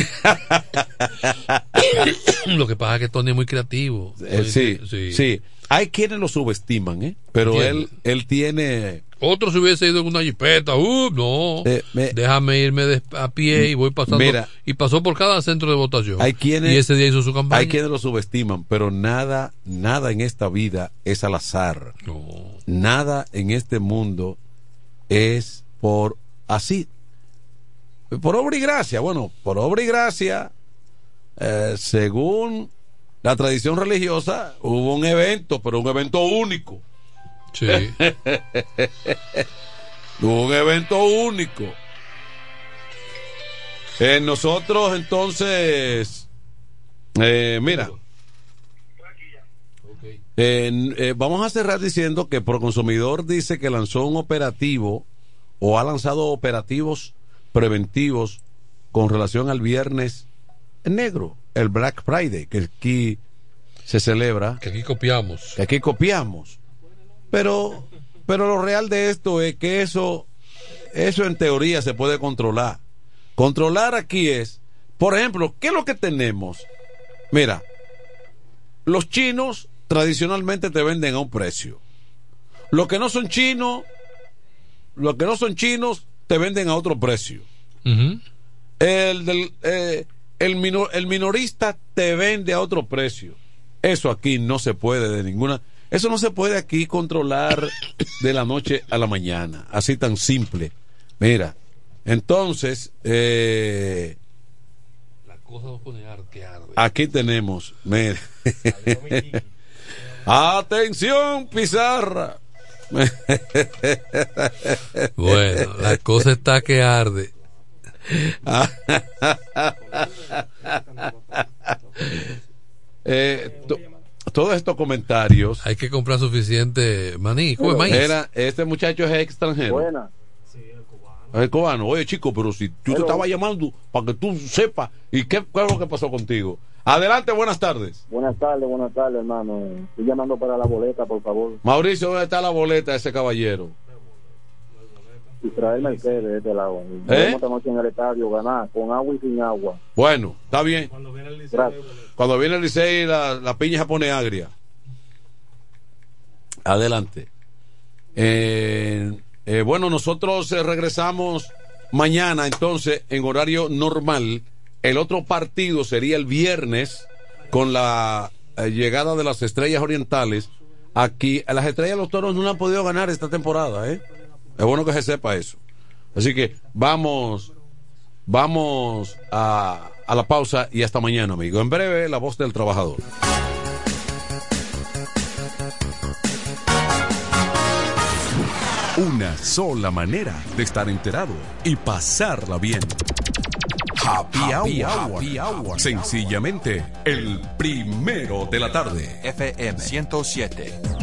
lo que pasa es que Tony es muy creativo. Eh, sí, sí, Hay quienes lo subestiman, ¿eh? Pero ¿Quién? él, él tiene. Otro se hubiese ido en una jipeta, uh, no, Eh, me- déjame irme de- a pie y voy pasando. Mira. y pasó por cada centro de votación. Hay quienes, y ese día hizo su campaña. Hay quienes lo subestiman, pero nada, nada en esta vida es al azar. Nada en este mundo es por así. Por obra y gracia. Bueno, por obra y gracia, eh, según la tradición religiosa, hubo un evento, pero un evento único. Sí. Un evento único. Eh, nosotros entonces, eh, mira, eh, vamos a cerrar diciendo que Proconsumidor dice que lanzó un operativo o ha lanzado operativos preventivos con relación al viernes negro, el Black Friday, que aquí se celebra. Que aquí copiamos. Que aquí copiamos. Pero, pero lo real de esto es que eso, eso en teoría se puede controlar. Controlar aquí es, por ejemplo, ¿qué es lo que tenemos? Mira, los chinos tradicionalmente te venden a un precio. Los que no son chinos, los que no son chinos te venden a otro precio. El, del, eh, el, minor- el minorista te vende a otro precio. Eso aquí no se puede de ninguna. Eso no se puede aquí controlar de la noche a la mañana. Así tan simple. Mira, entonces, eh, Aquí tenemos. mire. Atención, Pizarra. Bueno, la cosa está que arde. Eh, todos estos comentarios. Hay que comprar suficiente maní. ¿Cómo es maíz? Era, este muchacho es extranjero. Buena. Es cubano. Oye, chico, pero si yo te estaba llamando para que tú sepas. ¿Y qué, qué es lo que pasó contigo? Adelante, buenas tardes. Buenas tardes, buenas tardes, hermano. Estoy llamando para la boleta, por favor. Mauricio, ¿dónde está la boleta de ese caballero? Israel Mercedes, de este lado. ¿Eh? Vamos esta noche en el estadio, ganar, con agua y sin agua. Bueno, está bien. Cuando viene el Licey, la, la piña se pone agria. Adelante. Eh, eh, bueno, nosotros eh, regresamos mañana, entonces, en horario normal. El otro partido sería el viernes con la eh, llegada de las estrellas orientales. Aquí, las estrellas de los toros no han podido ganar esta temporada, ¿eh? Es bueno que se sepa eso. Así que vamos, vamos a, a la pausa y hasta mañana, amigo. En breve, la voz del trabajador. Una sola manera de estar enterado y pasarla bien. Happy, hour. Happy Hour. Sencillamente, el primero de la tarde. FM 107.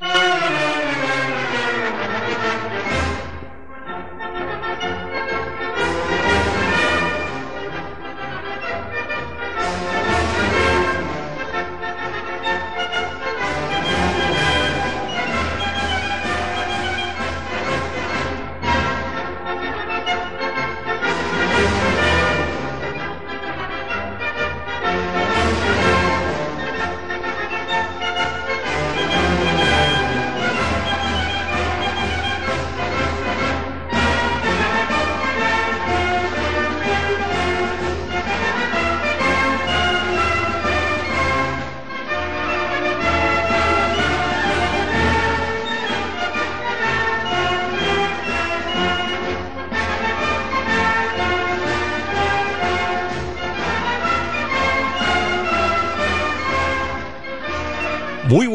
Thank you.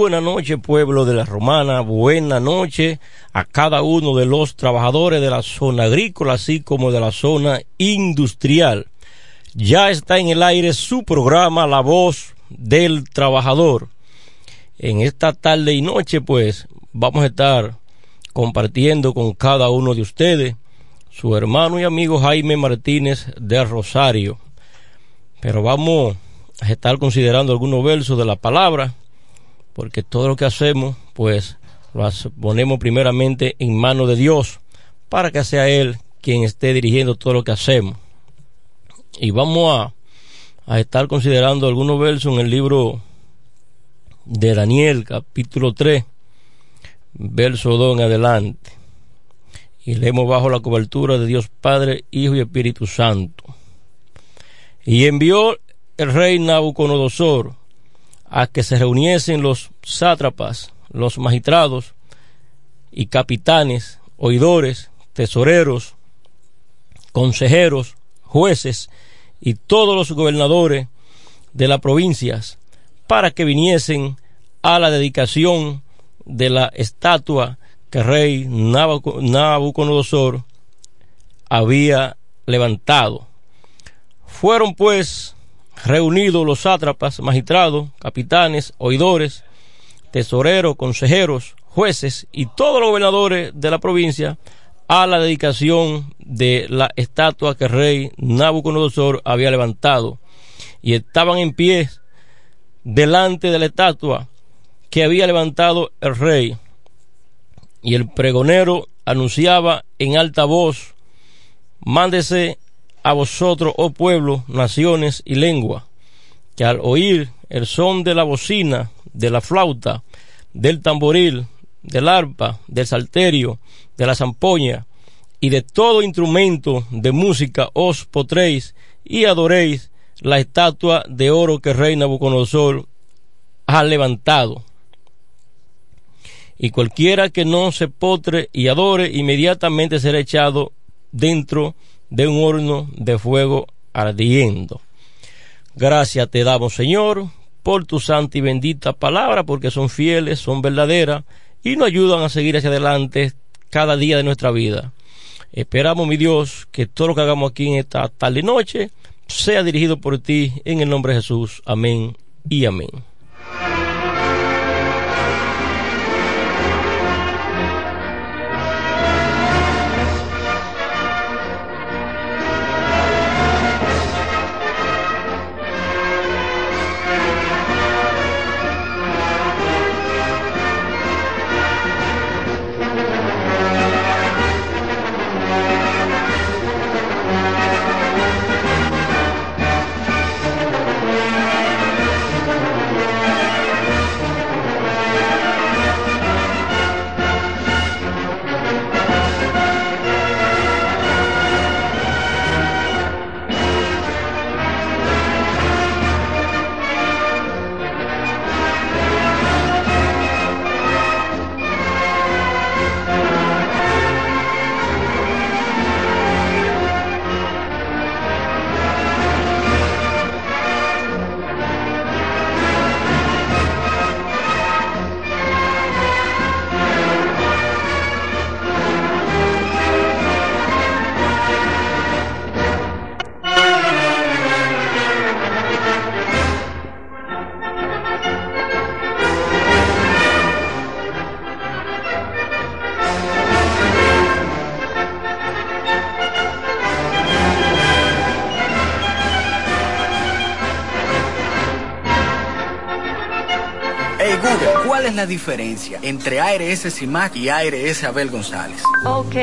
Buena noche, pueblo de la Romana. Buena noche a cada uno de los trabajadores de la zona agrícola, así como de la zona industrial. Ya está en el aire su programa La Voz del Trabajador. En esta tarde y noche, pues, vamos a estar compartiendo con cada uno de ustedes su hermano y amigo Jaime Martínez de Rosario. Pero vamos a estar considerando algunos versos de la palabra porque todo lo que hacemos, pues lo ponemos primeramente en manos de Dios, para que sea Él quien esté dirigiendo todo lo que hacemos. Y vamos a, a estar considerando algunos versos en el libro de Daniel, capítulo 3, verso 2 en adelante. Y leemos bajo la cobertura de Dios Padre, Hijo y Espíritu Santo. Y envió el rey Nabucodonosor a que se reuniesen los sátrapas, los magistrados y capitanes, oidores, tesoreros, consejeros, jueces y todos los gobernadores de las provincias para que viniesen a la dedicación de la estatua que el rey Nabucodonosor había levantado. Fueron pues reunidos los sátrapas, magistrados, capitanes, oidores, tesoreros, consejeros, jueces y todos los gobernadores de la provincia a la dedicación de la estatua que el rey Nabucodonosor había levantado. Y estaban en pie delante de la estatua que había levantado el rey. Y el pregonero anunciaba en alta voz mándese a vosotros oh pueblo naciones y lengua que al oír el son de la bocina de la flauta del tamboril del arpa, del salterio, de la zampoña y de todo instrumento de música os potréis y adoréis la estatua de oro que rey Nabucodonosor ha levantado. Y cualquiera que no se potre y adore, inmediatamente será echado dentro de un horno de fuego ardiendo. Gracias te damos, Señor, por tu santa y bendita palabra, porque son fieles, son verdaderas y nos ayudan a seguir hacia adelante cada día de nuestra vida. Esperamos, mi Dios, que todo lo que hagamos aquí en esta tarde y noche sea dirigido por ti en el nombre de Jesús. Amén y amén. Diferencia entre ARS CIMAC y ARS Abel González? Ok,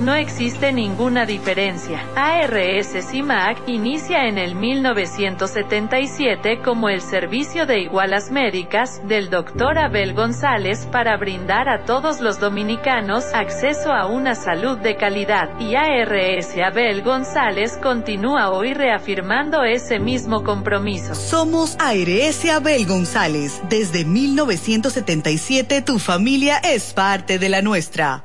no existe ninguna diferencia. ARS CIMAC inicia en el 1977 como el servicio de igualas médicas del doctor Abel González para brindar a todos los dominicanos acceso a una salud de calidad y ARS Abel González continúa hoy reafirmando ese mismo compromiso. Somos ARS Abel González desde 1977 tu familia es parte de la nuestra.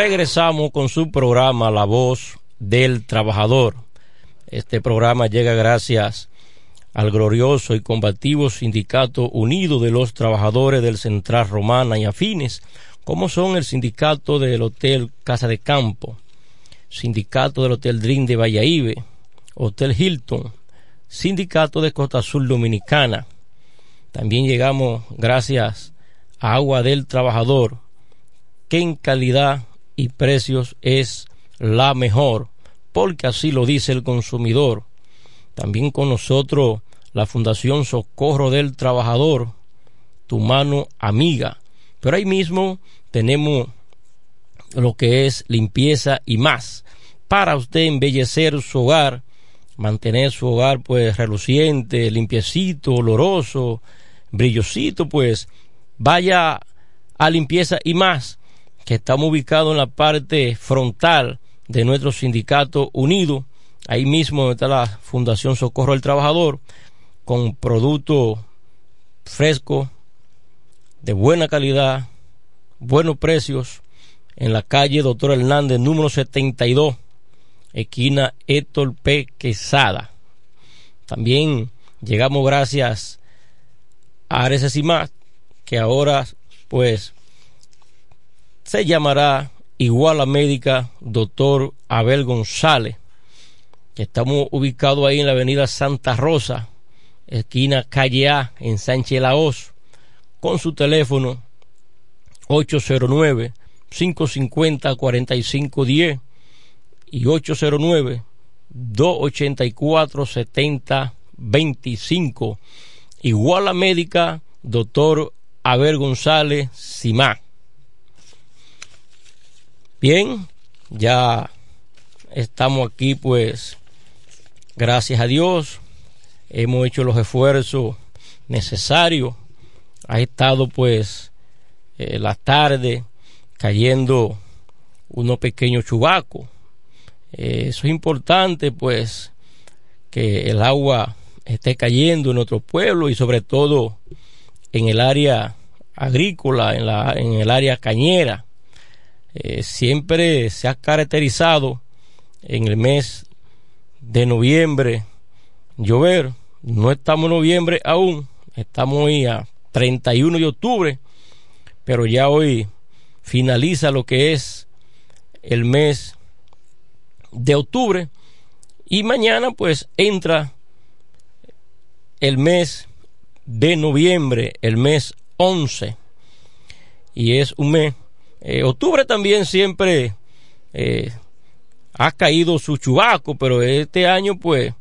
Regresamos con su programa La Voz del Trabajador. Este programa llega gracias al glorioso y combativo Sindicato Unido de los Trabajadores del Central Romana y afines, como son el Sindicato del Hotel Casa de Campo, Sindicato del Hotel Dream de Valladolid, Hotel Hilton, Sindicato de Costa Azul Dominicana. También llegamos gracias a Agua del Trabajador, que en calidad y precios es la mejor porque así lo dice el consumidor. También con nosotros la Fundación Socorro del Trabajador, tu mano amiga. Pero ahí mismo tenemos lo que es limpieza y más para usted embellecer su hogar, mantener su hogar pues reluciente, limpiecito, oloroso, brillosito, pues vaya a limpieza y más, que estamos ubicados en la parte frontal de nuestro sindicato unido, ahí mismo está la Fundación Socorro del Trabajador, con productos frescos, de buena calidad, buenos precios, en la calle Doctor Hernández, número 72, esquina Héctor P. Quesada. También llegamos gracias a Ares Más, que ahora pues se llamará igual a médica Doctor Abel González. Estamos ubicados ahí en la avenida Santa Rosa, esquina calle A, en Sánchez Laos, con su teléfono 809 550 4510 y 809 284 7025 igual a médica doctor Abel González Simá bien ya estamos aquí pues gracias a Dios hemos hecho los esfuerzos necesarios ha estado pues eh, la tarde cayendo unos pequeños chubacos. Eh, eso es importante, pues, que el agua esté cayendo en nuestro pueblo y sobre todo en el área agrícola, en, la, en el área cañera. Eh, siempre se ha caracterizado en el mes de noviembre llover. No estamos en noviembre aún, estamos hoy a 31 de octubre, pero ya hoy finaliza lo que es el mes de octubre y mañana pues entra el mes de noviembre, el mes 11 y es un mes. Eh, octubre también siempre eh, ha caído su chubaco, pero este año pues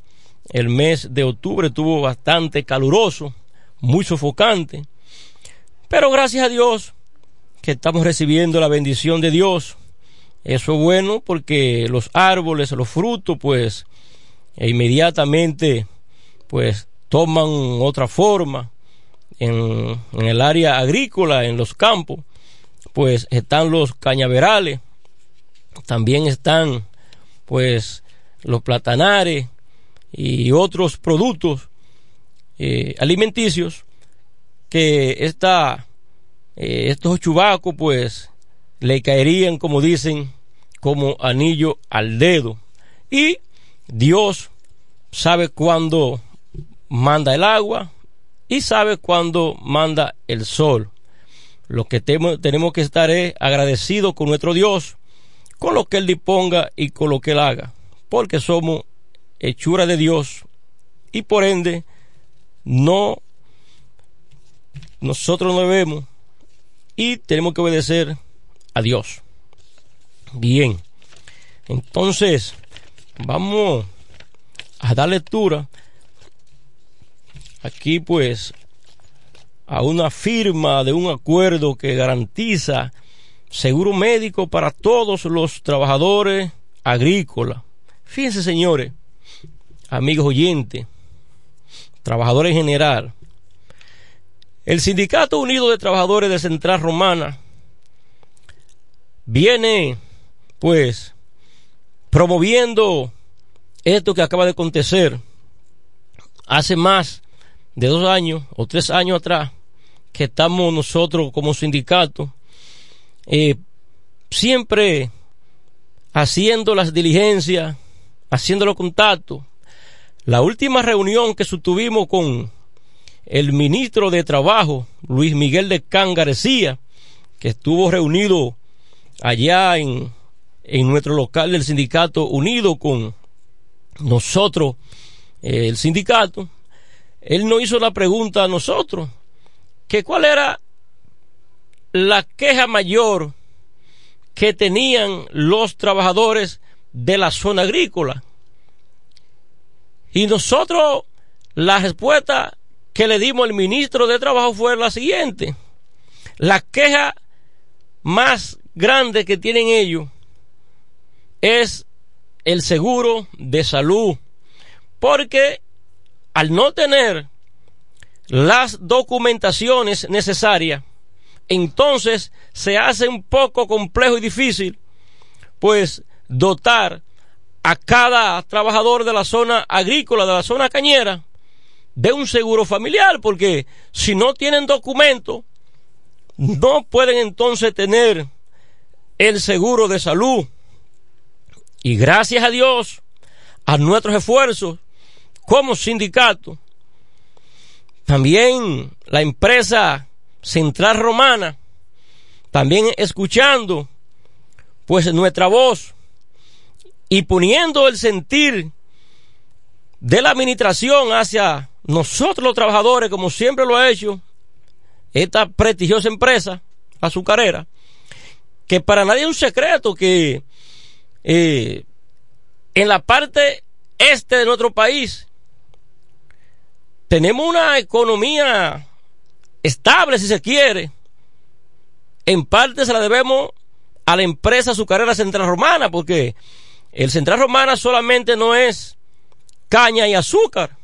el mes de octubre estuvo bastante caluroso, muy sofocante, pero gracias a Dios que estamos recibiendo la bendición de Dios. Eso es bueno porque los árboles, los frutos, pues, e inmediatamente, pues, toman otra forma. En, en el área agrícola, en los campos, pues están los cañaverales, también están, pues, los platanares y otros productos eh, alimenticios que esta eh, estos chubacos pues le caerían, como dicen, como anillo al dedo. Y Dios sabe cuándo manda el agua y sabe cuándo manda el sol. Lo que tenemos que estar es agradecidos con nuestro Dios, con lo que Él disponga y con lo que Él haga, porque somos hechura de Dios y por ende no nosotros no debemos y tenemos que obedecer a Dios. Bien, entonces vamos a dar lectura aquí pues a una firma de un acuerdo que garantiza seguro médico para todos los trabajadores agrícolas. Fíjense señores, amigos oyentes, trabajadores en general, el Sindicato Unido de Trabajadores de Central Romana viene, pues, promoviendo esto que acaba de acontecer hace más de dos años o tres años atrás que estamos nosotros como sindicato eh, siempre haciendo las diligencias, haciendo los contactos. La última reunión que tuvimos con el ministro de Trabajo, Luis Miguel de Can García, que estuvo reunido allá en, en nuestro local del Sindicato Unido con nosotros, eh, el sindicato, él nos hizo la pregunta a nosotros, cuál era la queja mayor que tenían los trabajadores de la zona agrícola. Y nosotros, la respuesta que le dimos al ministro de Trabajo fue la siguiente. La queja más grande que tienen ellos es el seguro de salud. Porque al no tener las documentaciones necesarias, entonces se hace un poco complejo y difícil, pues dotar a cada trabajador de la zona agrícola, de la zona cañera, de un seguro familiar, porque si no tienen documento, no pueden entonces tener el seguro de salud. Y gracias a Dios, a nuestros esfuerzos como sindicato, también la empresa Central Romana, también escuchando pues nuestra voz y poniendo el sentir de la administración hacia nosotros los trabajadores, como siempre lo ha hecho esta prestigiosa empresa azucarera, que para nadie es un secreto que eh, en la parte este de nuestro país tenemos una economía estable, si se quiere. En parte se la debemos a la empresa azucarera Central Romana, porque el Central Romana solamente no es caña y azúcar.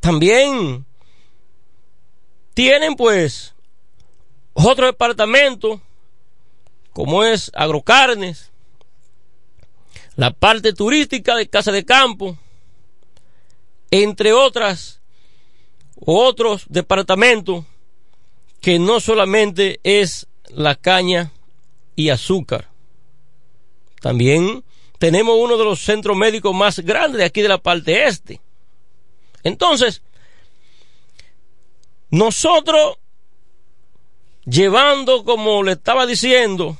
También tienen pues otro departamento como es agrocarnes, la parte turística de casa de campo, entre otras otros departamentos que no solamente es la caña y azúcar. También tenemos uno de los centros médicos más grandes de aquí de la parte este. Entonces, nosotros llevando, como le estaba diciendo,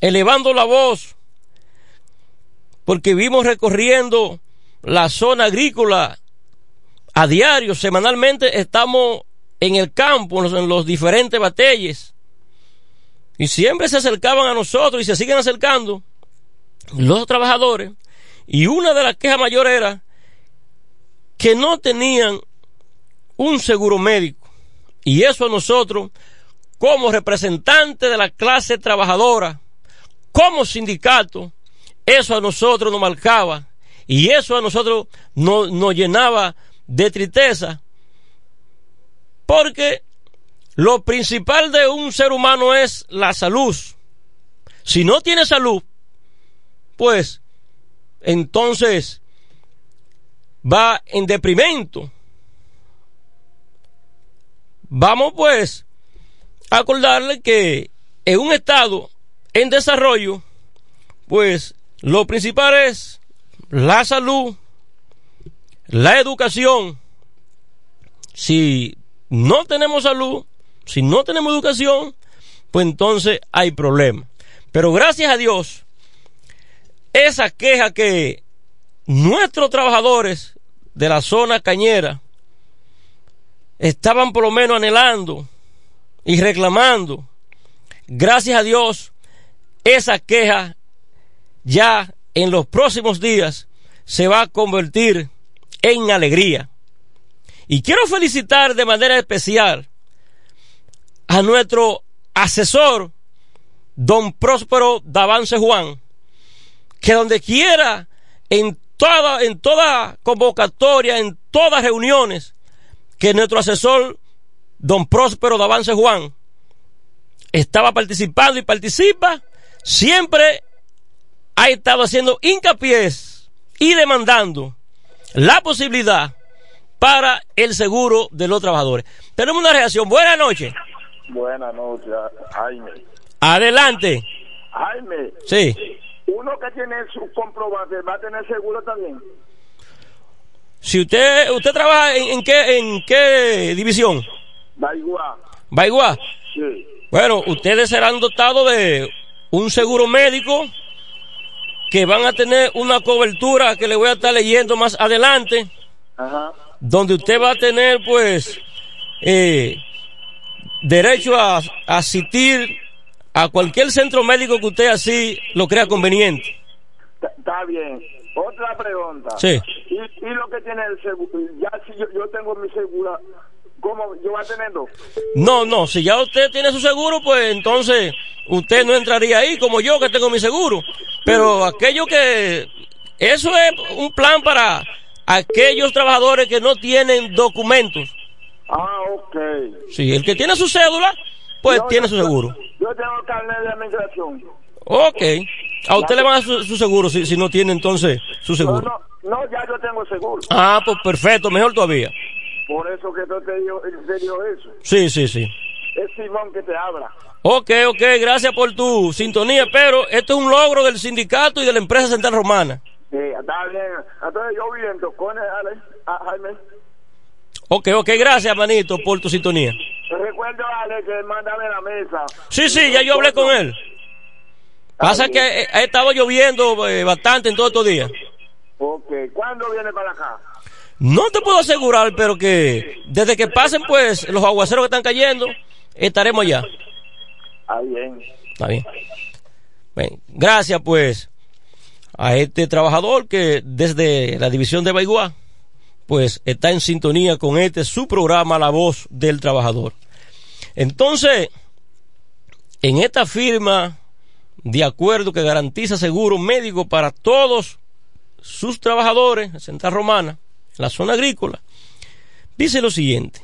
elevando la voz, porque vimos recorriendo la zona agrícola a diario, semanalmente estamos en el campo, en los diferentes batalles, y siempre se acercaban a nosotros y se siguen acercando los trabajadores, y una de las quejas mayores era que no tenían un seguro médico. Y eso a nosotros, como representantes de la clase trabajadora, como sindicato, eso a nosotros nos marcaba. Y eso a nosotros nos, llenaba de tristeza. Porque lo principal de un ser humano es la salud. Si no tiene salud, pues entonces va en deprimento. Vamos pues a acordarle que en un estado en desarrollo, pues lo principal es la salud, la educación. Si no tenemos salud, si no tenemos educación, pues entonces hay problema. Pero gracias a Dios, esa queja que nuestros trabajadores de la zona cañera estaban por lo menos anhelando y reclamando, gracias a Dios, esa queja ya en los próximos días se va a convertir en alegría. Y quiero felicitar de manera especial a nuestro asesor, don Próspero Davance Juan, que donde quiera, en toda, en toda convocatoria, en todas reuniones, que nuestro asesor, don Próspero Davance Juan, estaba participando y participa, siempre ha estado haciendo hincapié y demandando la posibilidad para el seguro de los trabajadores. Tenemos una reacción. Buenas noches. Buenas noches, Jaime. Adelante. Jaime. Sí. Uno que tiene su comprobante, ¿va a tener seguro también? Si usted usted trabaja en, en qué en qué división? Baigua. Baigua. Sí. Bueno, ustedes serán dotados de un seguro médico que van a tener una cobertura que le voy a estar leyendo más adelante, Ajá. donde usted va a tener pues eh, derecho a, a asistir a cualquier centro médico que usted así lo crea conveniente. Está bien. Otra pregunta. Sí. ¿Y, y lo que tiene el seguro? Ya si yo, yo tengo mi seguro, ¿cómo yo voy a tener dos? No, no, si ya usted tiene su seguro, pues entonces usted no entraría ahí como yo que tengo mi seguro. Pero aquello que... Eso es un plan para aquellos trabajadores que no tienen documentos. Ah, ok. Sí, el que tiene su cédula, pues Yo- tiene su seguro. Yo tengo carnet de administración. Ok. A usted le van a dar su, su seguro si, si no tiene entonces su No, seguro. no, no, ya yo tengo seguro. Ah, pues perfecto, mejor todavía. Por eso que yo te digo, te digo eso. Sí, sí, sí. Es Simón que te habla. Ok, ok, gracias por tu sintonía, pero esto es un logro del sindicato y de la empresa central romana. Sí, está bien. Entonces yo el, Ale, a Jaime. Ok, ok, gracias, manito, por tu sintonía. Recuerdo a Ale que mándame la mesa. Sí, sí, ya yo hablé con él. Pasa que eh, ha estado lloviendo eh, bastante en todos estos días. Ok, ¿cuándo viene para acá? No te puedo asegurar, pero que desde que pasen pues los aguaceros que están cayendo, estaremos allá. Ah, bien. Está bien. Bien, gracias pues a este trabajador que desde la división de Baigua pues está en sintonía con este su programa La Voz del Trabajador. Entonces, en esta firma de acuerdo que garantiza seguro médico para todos sus trabajadores en Central Romana, la zona agrícola, dice lo siguiente.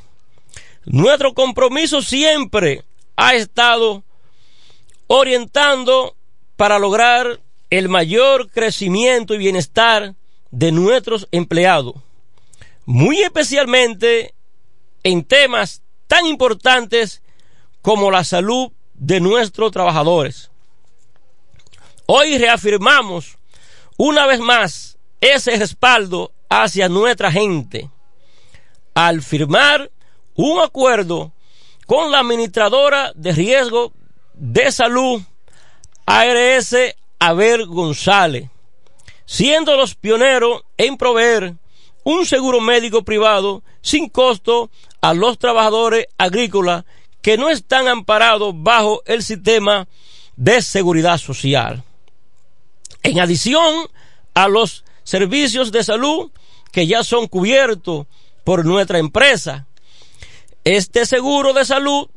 Nuestro compromiso siempre ha estado orientando para lograr el mayor crecimiento y bienestar de nuestros empleados, muy especialmente en temas tan importantes como la salud de nuestros trabajadores. Hoy reafirmamos una vez más ese respaldo hacia nuestra gente al firmar un acuerdo con la administradora de riesgo de salud ARS Abel González, siendo los pioneros en proveer un seguro médico privado sin costo a los trabajadores agrícolas que no están amparados bajo el sistema de seguridad social. En adición a los servicios de salud que ya son cubiertos por nuestra empresa, este seguro de salud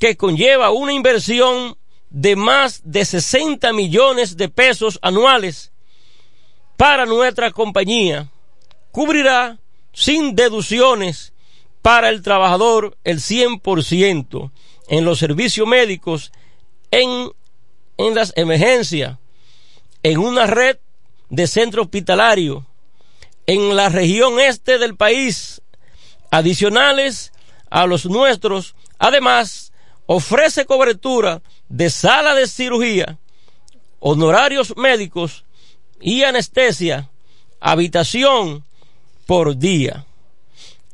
que conlleva una inversión de más de 60 millones de pesos anuales para nuestra compañía, cubrirá sin deducciones para el trabajador el 100% en los servicios médicos, en, en las emergencias, en una red de centro hospitalario, en la región este del país, adicionales a los nuestros, además ofrece cobertura de sala de cirugía, honorarios médicos y anestesia, habitación por día.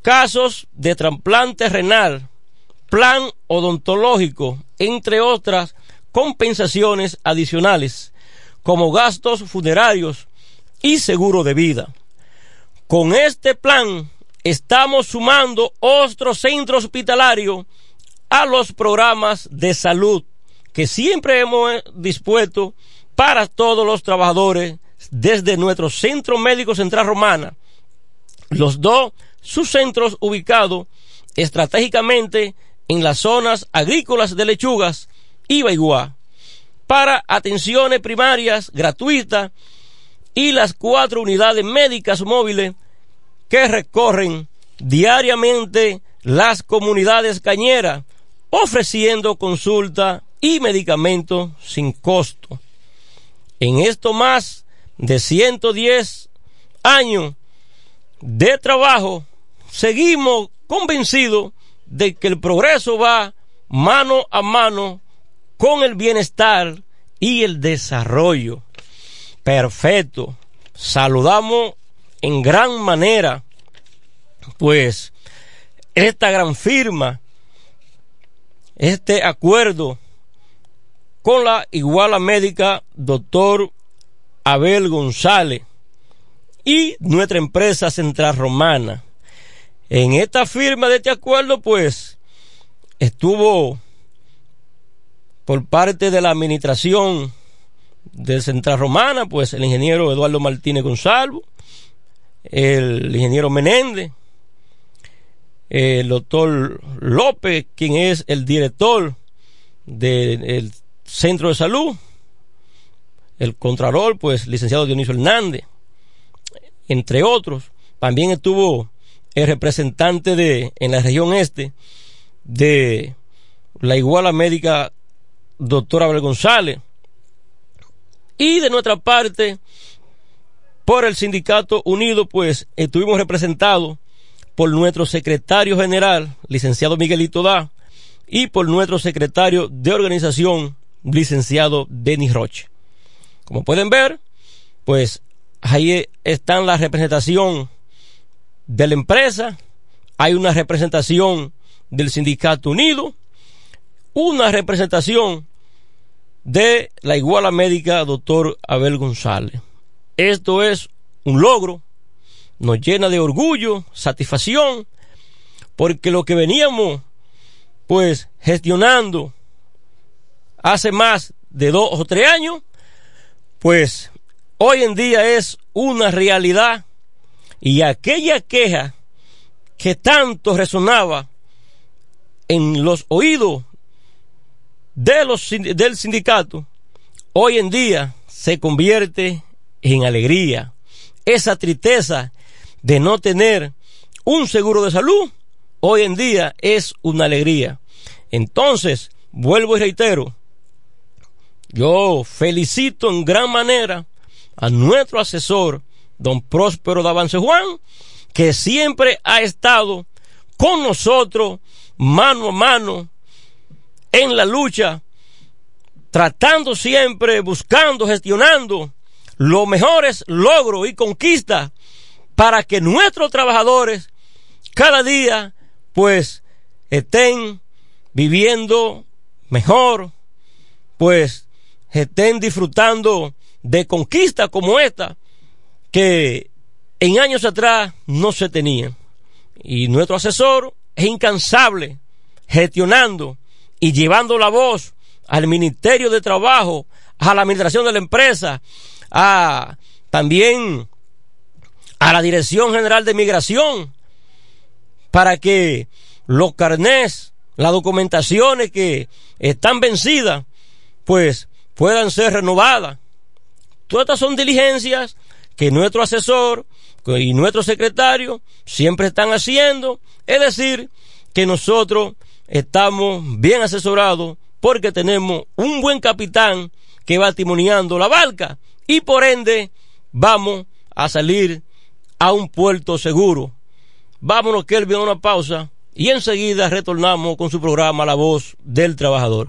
Casos de trasplante renal, plan odontológico, entre otras compensaciones adicionales, como gastos funerarios y seguro de vida. Con este plan estamos sumando otro centro hospitalario a los programas de salud que siempre hemos dispuesto para todos los trabajadores desde nuestro Centro Médico Central Romana. Los dos subcentros ubicados estratégicamente en las zonas agrícolas de Lechugas y Baiguá para atenciones primarias gratuitas y las cuatro unidades médicas móviles que recorren diariamente las comunidades cañeras ofreciendo consulta y medicamentos sin costo. En esto más de 110 años de trabajo, seguimos convencidos de que el progreso va mano a mano con el bienestar y el desarrollo. Perfecto. Saludamos en gran manera, pues, esta gran firma, este acuerdo con la iguala médica doctor Abel González y nuestra empresa Central Romana. En esta firma de este acuerdo, pues, estuvo por parte de la administración de Central Romana, pues el ingeniero Eduardo Martínez Gonzalo, el ingeniero Menéndez, el doctor López, quien es el director del centro de salud, el contralor, pues licenciado Dionisio Hernández, entre otros. También estuvo el representante de en la región este de la iguala médica doctora Abel González. Y de nuestra parte por el sindicato unido pues estuvimos representados por nuestro secretario general licenciado Miguelito Da y por nuestro secretario de organización licenciado Denis Roche. Como pueden ver pues ahí están la representación de la empresa, hay una representación del Sindicato Unido, una representación de la iguala médica doctor Abel González. Esto es un logro, nos llena de orgullo, satisfacción, porque lo que veníamos pues gestionando hace más de dos o tres años, pues hoy en día es una realidad y aquella queja que tanto resonaba en los oídos de los, del sindicato, hoy en día se convierte en alegría. Esa tristeza de no tener un seguro de salud, hoy en día es una alegría. Entonces, vuelvo y reitero, yo felicito en gran manera a nuestro asesor, don Próspero de Avance Juan, que siempre ha estado con nosotros mano a mano en la lucha, tratando siempre, buscando, gestionando los mejores logros y conquistas para que nuestros trabajadores cada día pues estén viviendo mejor, pues estén disfrutando de conquistas como esta que en años atrás no se tenían. Y nuestro asesor es incansable gestionando y llevando la voz al Ministerio de Trabajo, a la administración de la empresa, a también a la Dirección General de Migración, para que los carnés, las documentaciones que están vencidas, pues puedan ser renovadas Todas estas son diligencias que nuestro asesor y nuestro secretario siempre están haciendo. Es decir, que nosotros estamos bien asesorados porque tenemos un buen capitán que va timoniando la barca y por ende vamos a salir a un puerto seguro. Vámonos, Kelvin, a una pausa y enseguida retornamos con su programa La Voz del Trabajador.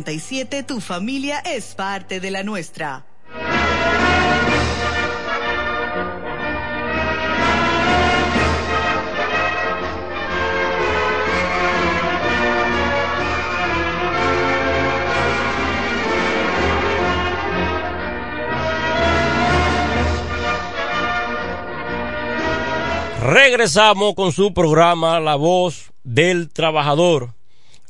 tu familia es parte de la nuestra. Regresamos con su programa La Voz del Trabajador.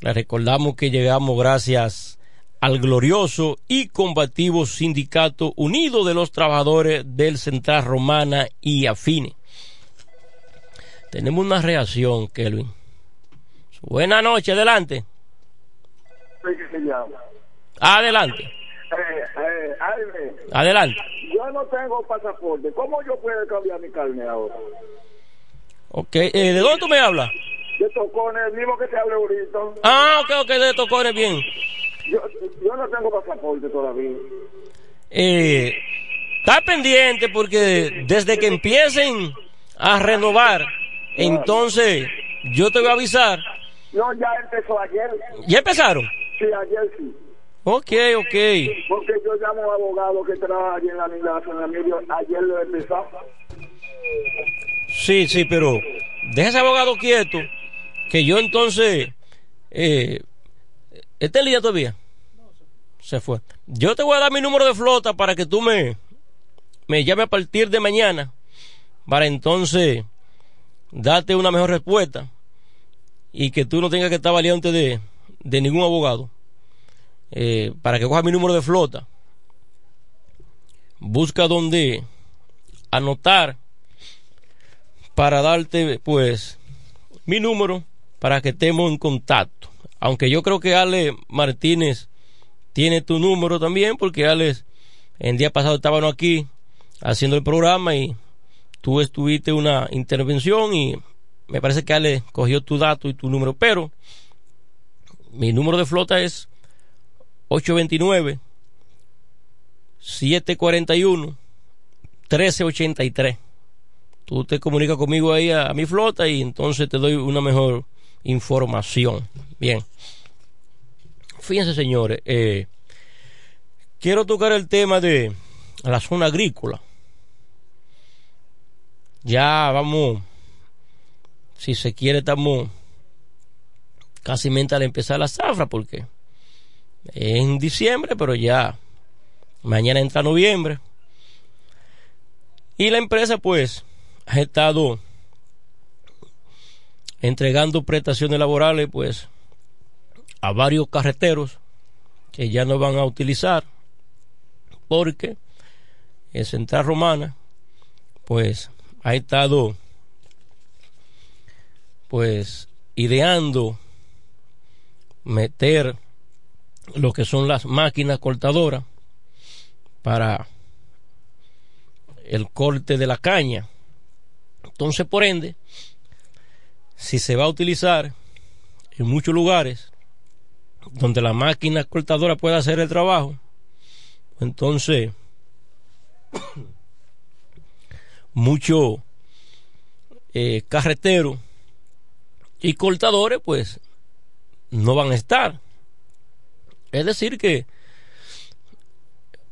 Le recordamos que llegamos gracias al glorioso y combativo Sindicato Unido de los Trabajadores del Central Romana y Afine. Tenemos una reacción, Kelvin. Buenas noches, adelante. Adelante. Eh, eh, adelante. Yo no tengo pasaporte. ¿Cómo yo puedo cambiar mi carne ahora? Ok, eh, ¿de dónde tú me hablas? De Tocones, el mismo que te hablé ahorita. Ah, ok, ok, de Tocones, bien. Yo, yo no tengo pasaporte todavía. Eh, está pendiente porque desde que empiecen a renovar, entonces yo te voy a avisar No, ya empezó ayer. ¿Ya empezaron? Sí, ayer sí. Ok, ok. Porque yo llamo a un abogado que trabaja allí en la migración, ayer lo empezó. Sí, sí, pero deja ese abogado quieto, que yo entonces... Eh, ¿Está día todavía? Se fue. Yo te voy a dar mi número de flota para que tú me, me llame a partir de mañana, para entonces darte una mejor respuesta y que tú no tengas que estar valiente de, de ningún abogado. Eh, para que coja mi número de flota. Busca donde anotar para darte pues mi número para que estemos en contacto. Aunque yo creo que Ale Martínez tiene tu número también porque Ale el día pasado estábamos aquí haciendo el programa y tú estuviste una intervención y me parece que Ale cogió tu dato y tu número, pero mi número de flota es 829 741 1383. Tú te comunicas conmigo ahí a, mi flota y entonces te doy una mejor información. Bien. Fíjense, señores, eh, quiero tocar el tema de la zona agrícola. Ya vamos, si se quiere, estamos casi al empezar la zafra, porque en diciembre, pero ya mañana entra noviembre. Y la empresa pues ha estado entregando prestaciones laborales pues a varios carreteros que ya no van a utilizar porque en Central Romana pues ha estado pues ideando meter lo que son las máquinas cortadoras para el corte de la caña. Entonces, por ende, si se va a utilizar en muchos lugares donde la máquina cortadora pueda hacer el trabajo, entonces muchos eh, carreteros y cortadores pues no van a estar. Es decir que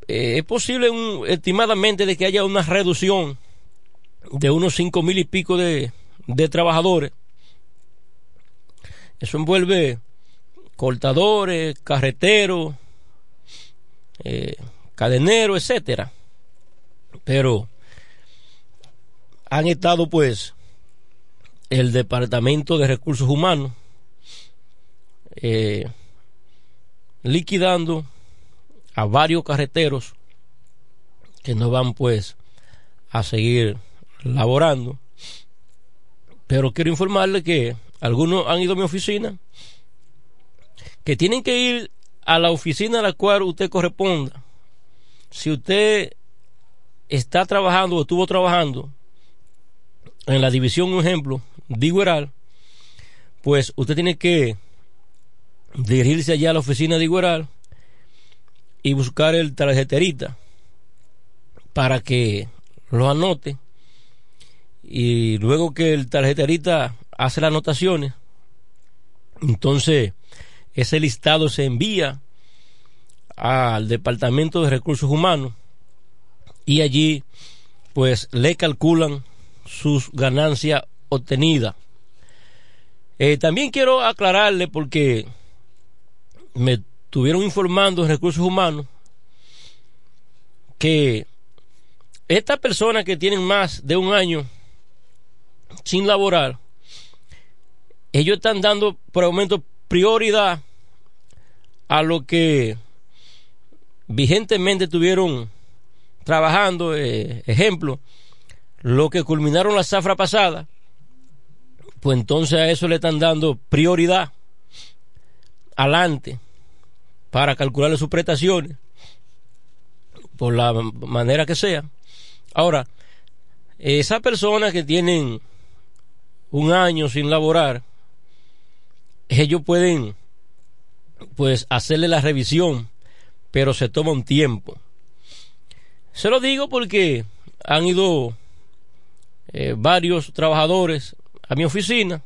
eh, es posible estimadamente de que haya una reducción de unos cinco mil y pico de trabajadores. Eso envuelve cortadores, carreteros, eh, cadeneros, etcétera. Pero han estado pues el Departamento de Recursos Humanos eh, liquidando a varios carreteros que no van pues a seguir laborando. Pero quiero informarle que algunos han ido a mi oficina, que tienen que ir a la oficina a la cual usted corresponda. Si usted está trabajando o estuvo trabajando en la división, un ejemplo, de pues usted tiene que dirigirse allá a la oficina de Igueral y buscar el tarjeterita para que lo anote y luego que el tarjeterita hace las anotaciones entonces ese listado se envía al departamento de recursos humanos y allí pues le calculan sus ganancias obtenidas. Eh, también quiero aclararle porque me estuvieron informando en recursos humanos que estas personas que tienen más de un año sin laborar, ellos están dando por aumento prioridad a lo que vigentemente estuvieron trabajando, eh, ejemplo, lo que culminaron la zafra pasada, pues entonces a eso le están dando prioridad adelante para calcularle sus prestaciones por la manera que sea. Ahora, esas personas que tienen un año sin laborar, ellos pueden pues hacerle la revisión, pero se toma un tiempo. Se lo digo porque han ido eh, varios trabajadores a mi oficina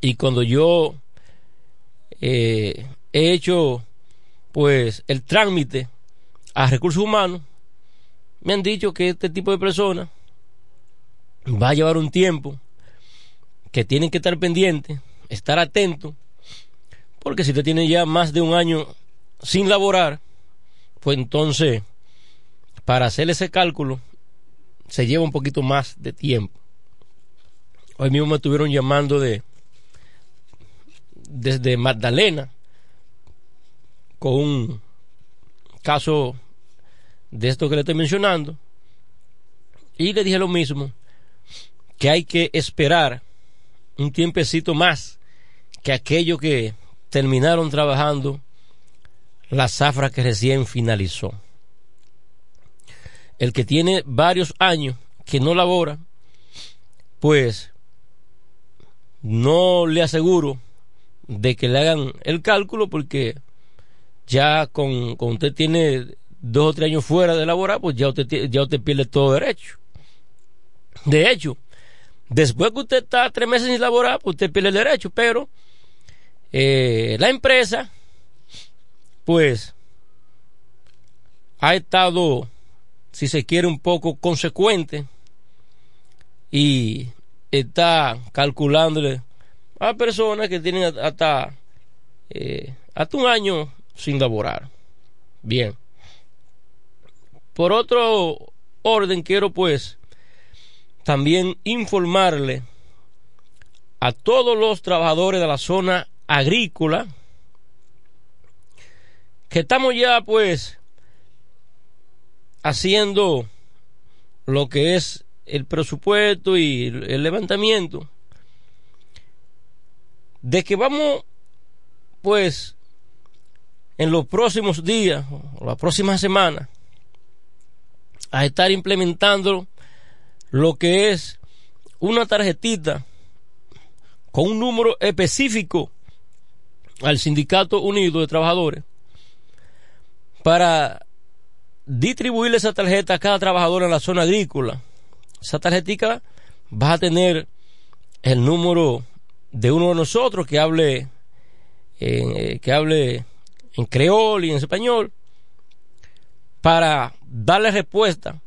Y cuando yo eh, he hecho pues el trámite a recursos humanos, me han dicho que este tipo de personas va a llevar un tiempo, que tienen que estar pendientes, estar atentos, porque si te tiene ya más de un año sin laborar, pues entonces para hacer ese cálculo se lleva un poquito más de tiempo. Hoy mismo me estuvieron llamando de desde Magdalena con un caso de esto que le estoy mencionando y le dije lo mismo que hay que esperar un tiempecito más que aquello que terminaron trabajando la zafra que recién finalizó. El que tiene varios años que no labora, pues no le aseguro de que le hagan el cálculo porque ya con, con usted tiene dos o tres años fuera de laborar, pues ya usted, ya usted pierde todo derecho. De hecho, después que usted está tres meses sin laborar, pues usted pierde el derecho, pero eh, la empresa, pues, ha estado, si se quiere, un poco consecuente y está calculándole a personas que tienen hasta, eh, hasta un año sin laborar. Bien. Por otro orden, quiero pues también informarle a todos los trabajadores de la zona agrícola que estamos ya pues haciendo lo que es el presupuesto y el levantamiento de que vamos pues en los próximos días o la próxima semana a estar implementando lo que es una tarjetita con un número específico al Sindicato Unido de Trabajadores para distribuirle esa tarjeta a cada trabajador en la zona agrícola. Esa tarjetita va a tener el número de uno de nosotros que hable eh, que hable en creol y en español para darle respuesta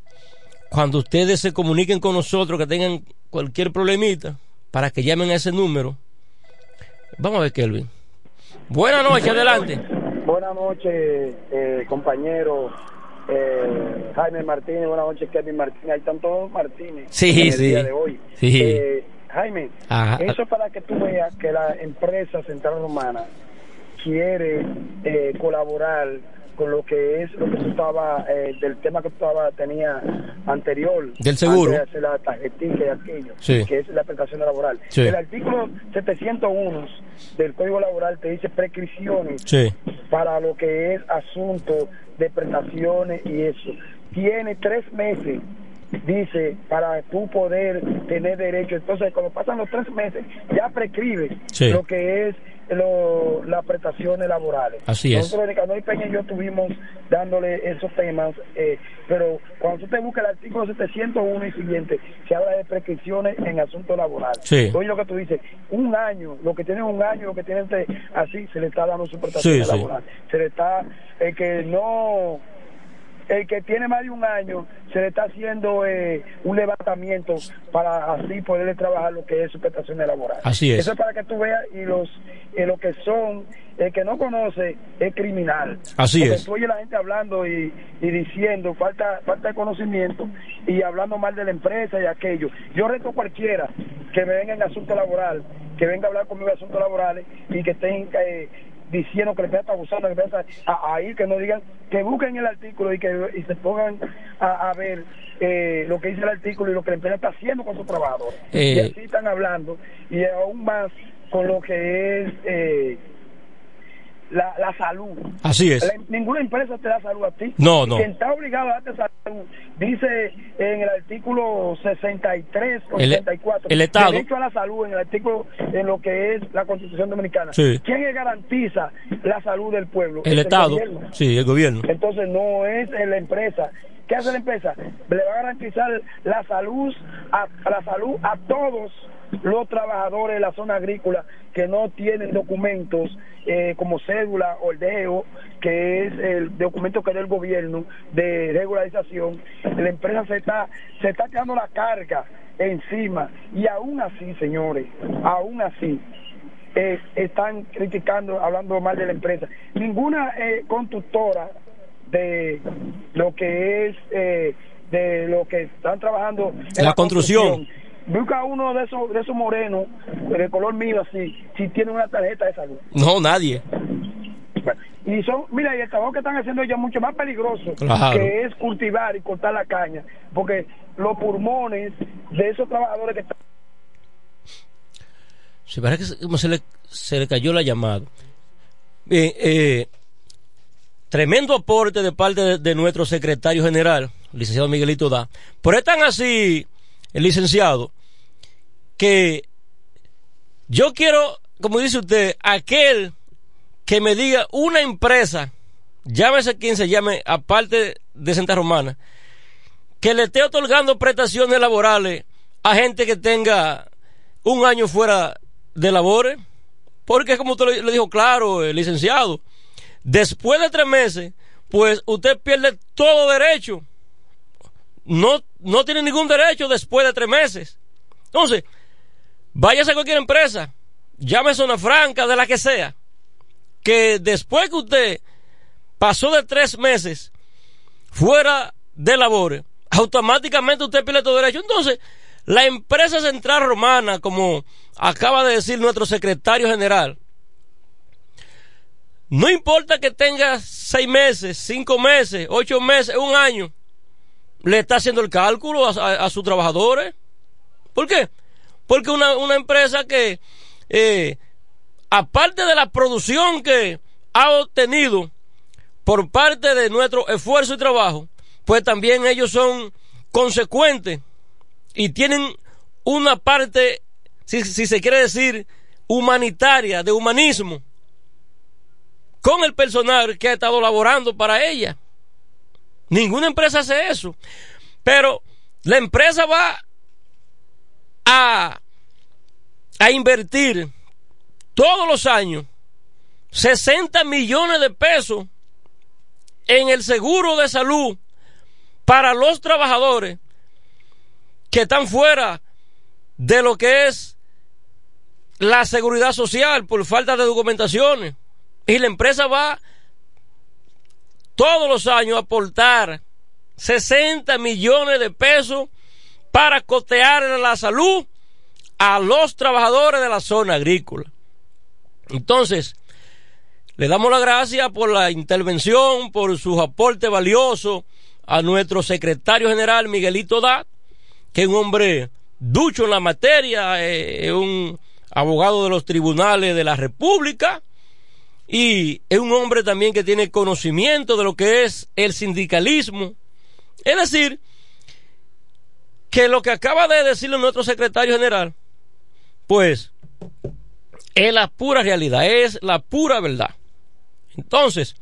cuando ustedes se comuniquen con nosotros que tengan cualquier problemita para que llamen a ese número. Vamos a ver, Kelvin. Buenas noches, adelante. Buenas noches, eh, compañero eh, Jaime Martínez. Buenas noches, Kevin Martínez. Ahí están todos Martínez. Sí, en el sí. Día de hoy. Sí. Eh, Jaime, Ajá. eso es para que tú veas que la empresa Central Romana quiere eh, colaborar con lo que es lo que tú estaba eh, del tema que tú estaba tenía anterior Del seguro. antes de hacer la tarjetita y aquello Sí. que es la prestación laboral Sí. el artículo 701 del código laboral te dice prescripciones Sí. para lo que es asunto de prestaciones y eso. Tiene tres meses, dice, para tú poder tener derecho. Entonces, cuando pasan los tres meses, ya prescribe lo que es lo- las prestaciones laborales. Así es. Nosotros, Nicanor y Peña y yo estuvimos dándole esos temas, eh, pero cuando tú te buscas el artículo 701 y siguiente, se habla de prescripciones en asuntos laborales. Sí. Oye, lo que tú dices, un año, lo que tiene un año, lo que tiene este- así, se le está dando su prestación Sí, sí. laboral. Se le está, el que no, el que tiene más de un año, se le está haciendo eh, un levantamiento para así poderle trabajar lo que es su prestación laboral. Así es. Eso es para que tú veas y los, y lo que son, el que no conoce es criminal. Así Porque es. tú oyes la gente hablando y, y diciendo falta falta de conocimiento y hablando mal de la empresa y aquello. Yo reto a cualquiera que me venga en asunto laboral, que venga a hablar conmigo de asuntos laborales y que estén eh, diciendo que la empresa está abusando, que empresa a, a ir, que no digan, que busquen el artículo y que y se pongan a, a ver eh, lo que dice el artículo y lo que la empresa está haciendo con sus trabajadores. Eh, y así están hablando y aún más con lo que es... Eh, la, la salud. Así es. La- ninguna empresa te da salud a ti. No, no. Quien está obligado a darte salud, dice en el artículo 63 o El- 64, el Estado. derecho a la salud, en el artículo, en lo que es la Constitución Dominicana. Sí. ¿Quién garantiza la salud del pueblo? El Es Estado. gobierno. Sí, el gobierno. Entonces no es la empresa. ¿Qué hace la empresa? Le va a garantizar la salud a, a la salud a todos los trabajadores de la zona agrícola que no tienen documentos eh, como cédula o el DEO, que es el documento que da el gobierno de regularización, la empresa se está, se está quedando la carga encima y aún así, señores, aún así, eh, están criticando, hablando mal de la empresa. Ninguna eh, constructora de lo que es eh, de lo que están trabajando en la, construcción. Busca uno de esos de esos morenos de color mío así, si tiene una tarjeta de salud. No, nadie. Y son, mira, y el trabajo que están haciendo ellos es mucho más peligroso Claro. que es cultivar y cortar la caña, porque los pulmones de esos trabajadores que están Se parece que se- le, se le cayó la llamada. Bien, eh, tremendo aporte de parte de, de nuestro secretario general, licenciado Miguelito Da. Pero es tan así, el licenciado, que yo quiero, como dice usted, aquel que me diga una empresa, llámese quien se llame, aparte de Santa Romana, que le esté otorgando prestaciones laborales a gente que tenga un año fuera de labores. Porque como usted lo- dijo claro, el licenciado, después de tres meses, pues usted pierde todo derecho. No, no tiene ningún derecho después de tres meses. Entonces, váyase a cualquier empresa, llame Zona Franca, de la que sea, que después que usted pasó de tres meses fuera de labores, automáticamente usted pierde todo derecho. Entonces, la empresa central romana, como acaba de decir nuestro secretario general, no importa que tenga seis meses, cinco meses, ocho meses, un año, le está haciendo el cálculo a, a- sus trabajadores. ¿Por qué? Porque una, una empresa que, eh, aparte de la producción que ha obtenido por parte de nuestro esfuerzo y trabajo, pues también ellos son consecuentes y tienen una parte, si, si se quiere decir, humanitaria, de humanismo, con el personal que ha estado laborando para ella. Ninguna empresa hace eso. Pero la empresa va a, a invertir todos los años 60 millones de pesos en el seguro de salud para los trabajadores que están fuera de lo que es la seguridad social por falta de documentaciones. Y la empresa va todos los años aportar 60 millones de pesos para costear la salud a los trabajadores de la zona agrícola. Entonces, le damos las gracias por la intervención, por sus aportes valiosos a nuestro secretario general Miguelito Da, que es un hombre ducho en la materia, eh, es un abogado de los tribunales de la República y es un hombre también que tiene conocimiento de lo que es el sindicalismo. Es decir, que lo que acaba de decirle nuestro secretario general, pues es la pura realidad, es la pura verdad. Entonces,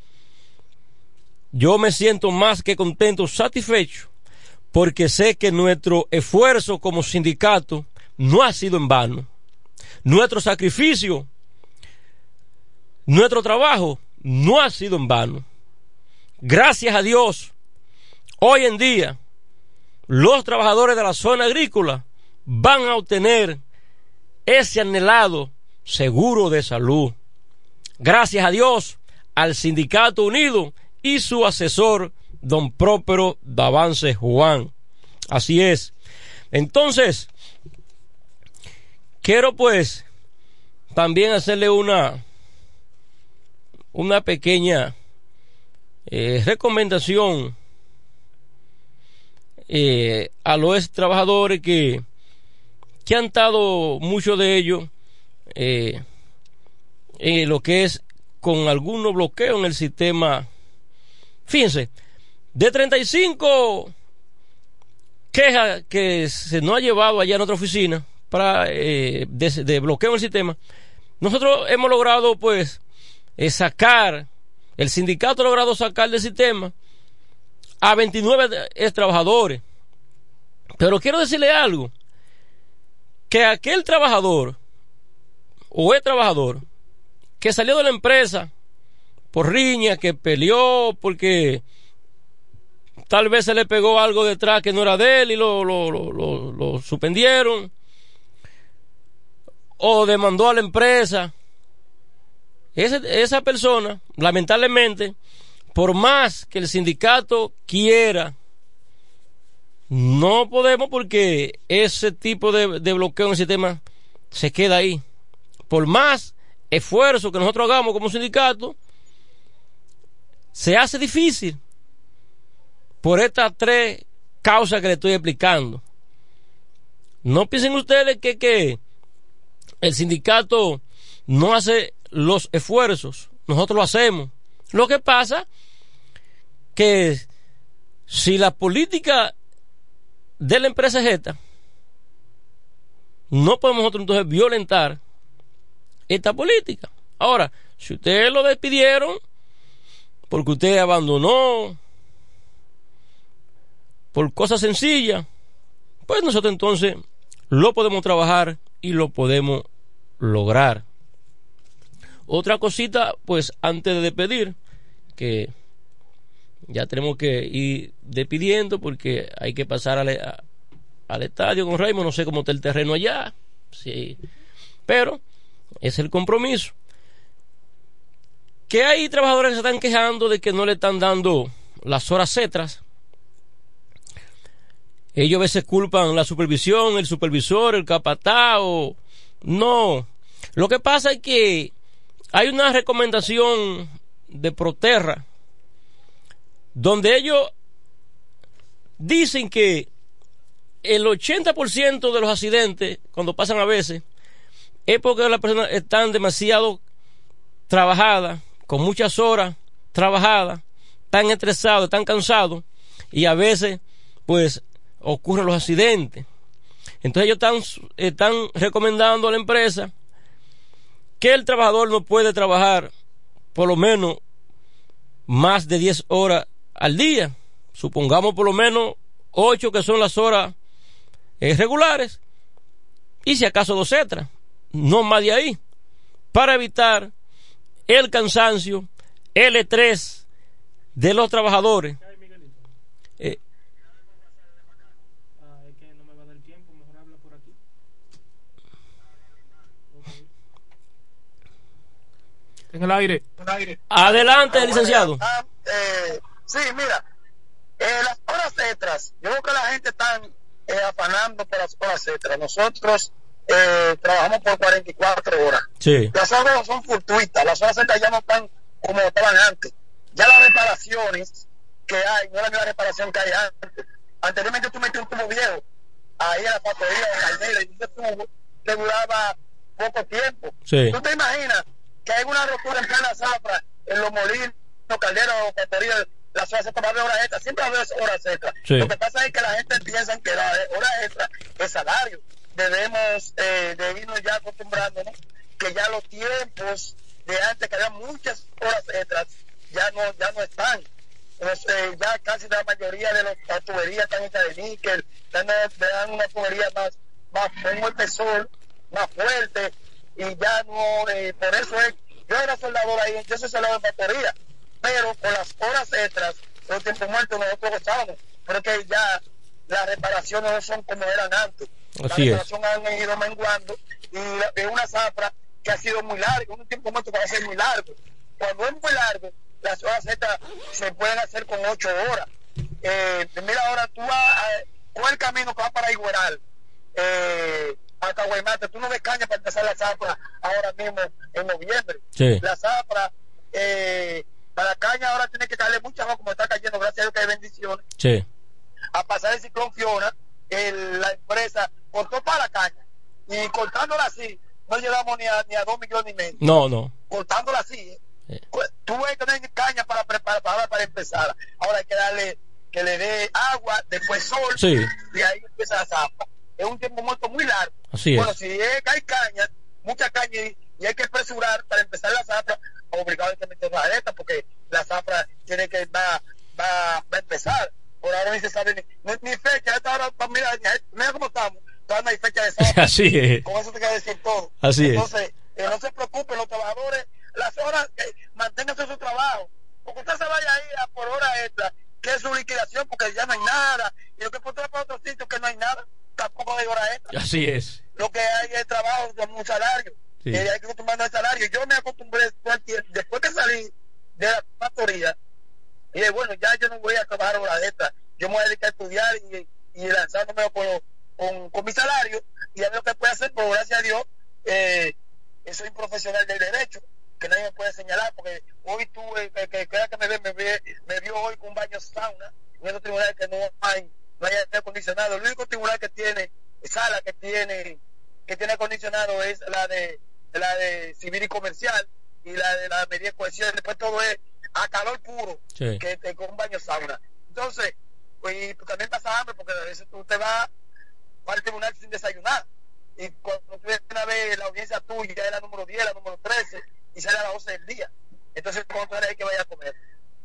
yo me siento más que contento, satisfecho, porque sé que nuestro esfuerzo como sindicato no ha sido en vano. Nuestro sacrificio, nuestro trabajo no ha sido en vano. Gracias a Dios, hoy en día, los trabajadores de la zona agrícola van a obtener ese anhelado seguro de salud. Gracias a Dios, al Sindicato Unido y su asesor, don Própero Davance Juan. Así es. Entonces, quiero pues también hacerle una, una pequeña eh, recomendación eh, a los trabajadores que, que han estado muchos de ellos eh, en lo que es con algunos bloqueos en el sistema. Fíjense, de 35 quejas que se nos ha llevado allá en otra oficina para eh, de bloqueo en el sistema, nosotros hemos logrado pues eh, sacar, el sindicato ha logrado sacar del sistema a 29 de- ex trabajadores. Pero quiero decirle algo, que aquel trabajador o el trabajador que salió de la empresa por riña, que peleó porque tal vez se le pegó algo detrás que no era de él y lo, lo, lo, lo suspendieron, o demandó a la empresa. Ese- esa persona, lamentablemente, por más que el sindicato quiera, no podemos porque ese tipo de, de bloqueo en el sistema se queda ahí. Por más esfuerzo que nosotros hagamos como sindicato, se hace difícil por estas tres causas que le estoy explicando. No piensen ustedes que, que el sindicato no hace los esfuerzos, nosotros lo hacemos. Lo que pasa que si la política de la empresa es esta, no podemos nosotros entonces violentar esta política. Ahora, si ustedes lo despidieron porque usted abandonó por cosas sencillas, pues nosotros entonces lo podemos trabajar y lo podemos lograr. Otra cosita, pues antes de despedir, que ya tenemos que ir despidiendo porque hay que pasar al, al estadio con Raymond, no sé cómo está el terreno allá, sí, pero es el compromiso. Que hay trabajadores que se están quejando de que no le están dando las horas extras. Ellos a veces culpan la supervisión, el supervisor, el capataz o... No. Lo que pasa es que hay una recomendación de Proterra donde ellos dicen que el 80% de los accidentes, cuando pasan a veces, es porque las personas están demasiado trabajadas, con muchas horas trabajadas, tan estresados, tan cansados, y a veces, pues, ocurren los accidentes. Entonces ellos están, están recomendando a la empresa que el trabajador no puede trabajar por lo menos más de 10 horas al día. Supongamos por lo menos 8 que son las horas eh, regulares y si acaso dos extras, no más de ahí, para evitar el cansancio, el estrés de los trabajadores. Eh, En el aire. Adelante, licenciado. Ah, eh, sí, mira, eh, las horas extras, yo creo que la gente está eh, afanando por las horas extras. Nosotros eh, trabajamos por 44 horas. Sí. Las horas son fortuitas, las horas extras ya no están como estaban antes. Ya las reparaciones que hay, no es la misma reparación que hay antes. Anteriormente tú metías un tubo viejo ahí en la factoría de Caldera y ese tubo que duraba poco tiempo. Sí. ¿Tú te imaginas que hay una rotura en plena zafra en los molinos, calderas o factorías? Las horas extras, va a haber horas extras, siempre haber horas extras. Sí. Lo que pasa es que la gente piensa que la hora extra es salario. Debemos eh, de irnos ya acostumbrándonos que ya los tiempos de antes, que había muchas horas extras, ya no, ya no están. Pues, eh, ya casi la mayoría de los- las tuberías están hechas de níquel, dan una tubería más, más con un espesor, más fuerte, y ya no, eh, por eso es, yo era soldador ahí, yo soy soldador de factoría, pero con las horas extras, los tiempos muertos nosotros gozábamos, porque ya las reparaciones no son como eran antes. Así las es. reparaciones han ido menguando y es una zafra que ha sido muy larga, un tiempo muerto que va a ser muy largo. Cuando es muy largo, las horas extras se pueden hacer con ocho horas. Eh, mira, ahora tú vas a, con el camino que va para Igueral, eh, a Caguaymate, tú no ves caña para empezar la zafra ahora mismo en noviembre. Sí. La zafra, eh, para caña ahora tiene que caerle mucha agua como está cayendo, gracias a Dios que hay bendiciones. Sí. A pasar el ciclón Fiona, el- la empresa cortó para la caña y cortándola así, no llegamos ni a, ni a dos millones y medio No, no. cortándola así. ¿eh? Tú ves que hay caña para preparar para, para empezar. Ahora hay que darle que le dé agua, después sol, Sí. y ahí empieza la zapa. Es un tiempo muerto muy largo. Así es. bueno, si es que hay caña, mucha caña y, y hay que apresurar para empezar la zafra, obligado hay que meter aleta porque la zafra tiene que va, va, va a empezar. Por ahora ni se sabe ni, ni, fecha, esta hora, mira, mira cómo estamos. todavía no hay fecha de sábado. Así es. Con eso te quiero decir todo. Así es. Entonces, eh, no se preocupen los trabajadores, las horas, eh, manténganse su trabajo. Porque usted se vaya ahí a por hora extra, que es su liquidación, porque ya no hay nada. Y lo que puede para otro sitio que no hay nada, tampoco hay hora extra. Así es. Lo que hay es trabajo con un salario. Sí. Y hay que acostumbrarnos al salario. Yo me acostumbré después que salí de la factoría, y dije, bueno, ya yo no voy a trabajar hora extra. Yo me voy a dedicar a estudiar y, y lanzándome con, con, con mi salario y a ver lo que puedo hacer, pero gracias a Dios, eh, soy un profesional del derecho, que nadie me puede señalar, porque hoy tuve, que, que, que, que me, ve, me, ve, me vio hoy con un baño sauna, en esos tribunales que no hay, no hay aire acondicionado. El único tribunal que tiene, sala que tiene, que tiene acondicionado es la de, la de civil y comercial y la de la medida de cohesión. Después todo es a calor puro, Sí. que, que con un baño sauna. Entonces, pues, y también pasa hambre, porque a veces tú te vas al tribunal sin desayunar. Y cuando tú ves una vez la audiencia tuya es la número 10, la número 13, y sale a las 12 del día. Entonces, cuando tú eres ahí que vaya a comer.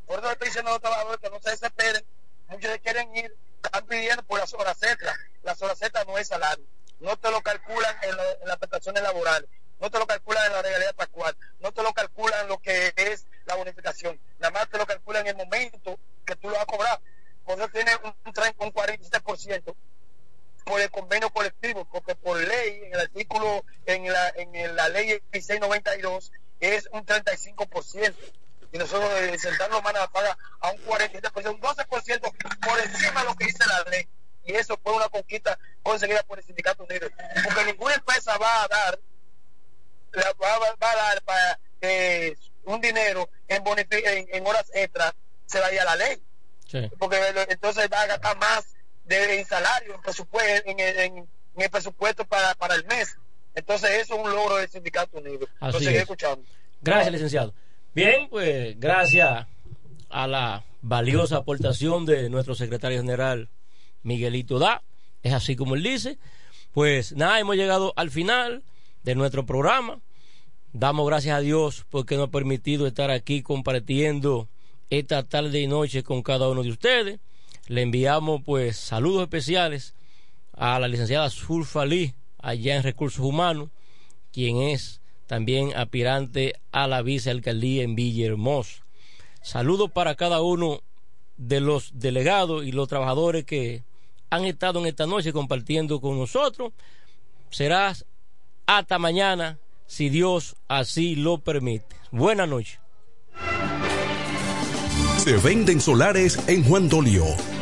Por eso estoy diciendo a los trabajadores que no se desesperen. Muchos quieren ir, están pidiendo por las horas extras. Las horas extras no es salario. No te lo calculan en, la- en las prestaciones laborales. No te lo calculan en la regalía pascual. No te lo calculan lo que es la bonificación. Nada más te lo calculan en el momento que tú lo vas a cobrar. Cuando tiene un, un, 30, un 47% por el convenio colectivo, porque por ley, en el artículo, en la, en la ley 1692, es un 35%. Y nosotros el Central Romana paga a un 47%, un 12% por encima de lo que dice la ley. Y eso fue una conquista conseguida por el Sindicato Unido. Porque ninguna empresa va a dar, la- va, a dar para eh, un dinero en, en, en horas extras, se vaya a la ley Sí. porque lo- entonces va a gastar más de en salario en presupuesto en, el- en- el presupuesto para, para el mes entonces eso es un logro del sindicato unido Así es. escuchando Gracias, licenciado. Bien, pues gracias a la valiosa aportación de nuestro secretario general Miguelito Da, es así como él dice. Pues nada, hemos llegado al final de nuestro programa. Damos gracias a Dios porque nos ha permitido estar aquí compartiendo esta tarde y noche con cada uno de ustedes. Le enviamos pues saludos especiales a la licenciada Zulfa Lee, allá en Recursos Humanos, quien es también aspirante a la vicealcaldía en Villahermosa. Saludos para cada uno de los delegados y los trabajadores que han estado en esta noche compartiendo con nosotros. Será hasta mañana, si Dios así lo permite. Buenas noches. Se venden solares en Juan Dolio,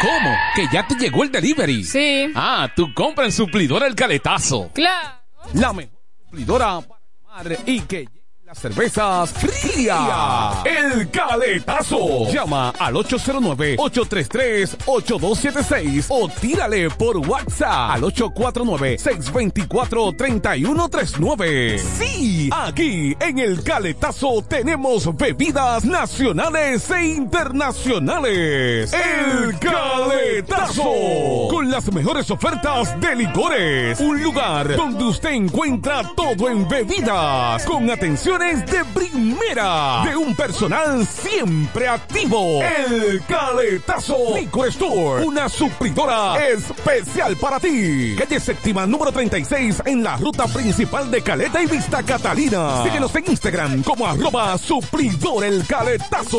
¿Cómo? ¿Que ya te llegó el delivery? Sí. Ah, tú compra en suplidora el caletazo. Claro. La mejor suplidora para madre y que Las cervezas fría. El caletazo. Llama al 809-833-8276 o tírale por WhatsApp al 849-624-3139. Sí, aquí en el caletazo tenemos bebidas nacionales e internacionales. El caletazo. Con las mejores ofertas de licores. Un lugar donde usted encuentra todo en bebidas. Con atención de primera de un personal siempre activo. El Caletazo Licor Store, una supridora especial para ti. Calle séptima número 36 en la ruta principal de Caleta y Vista Catalina. Síguenos en Instagram como arroba supridor el Caletazo.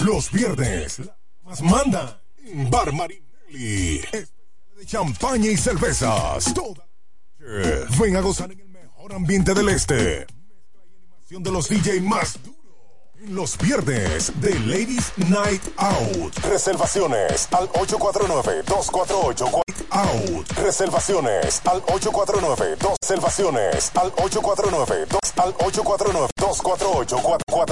Los viernes, más manda en Bar Marinelli. De champaña y cervezas. Ven a gozar en el mejor ambiente del este. Animación de los DJ más Los viernes de Ladies Night Out. Reservaciones al 849-248 Out. Reservaciones al 849 2 Reservaciones al 849 2 al 849 248 4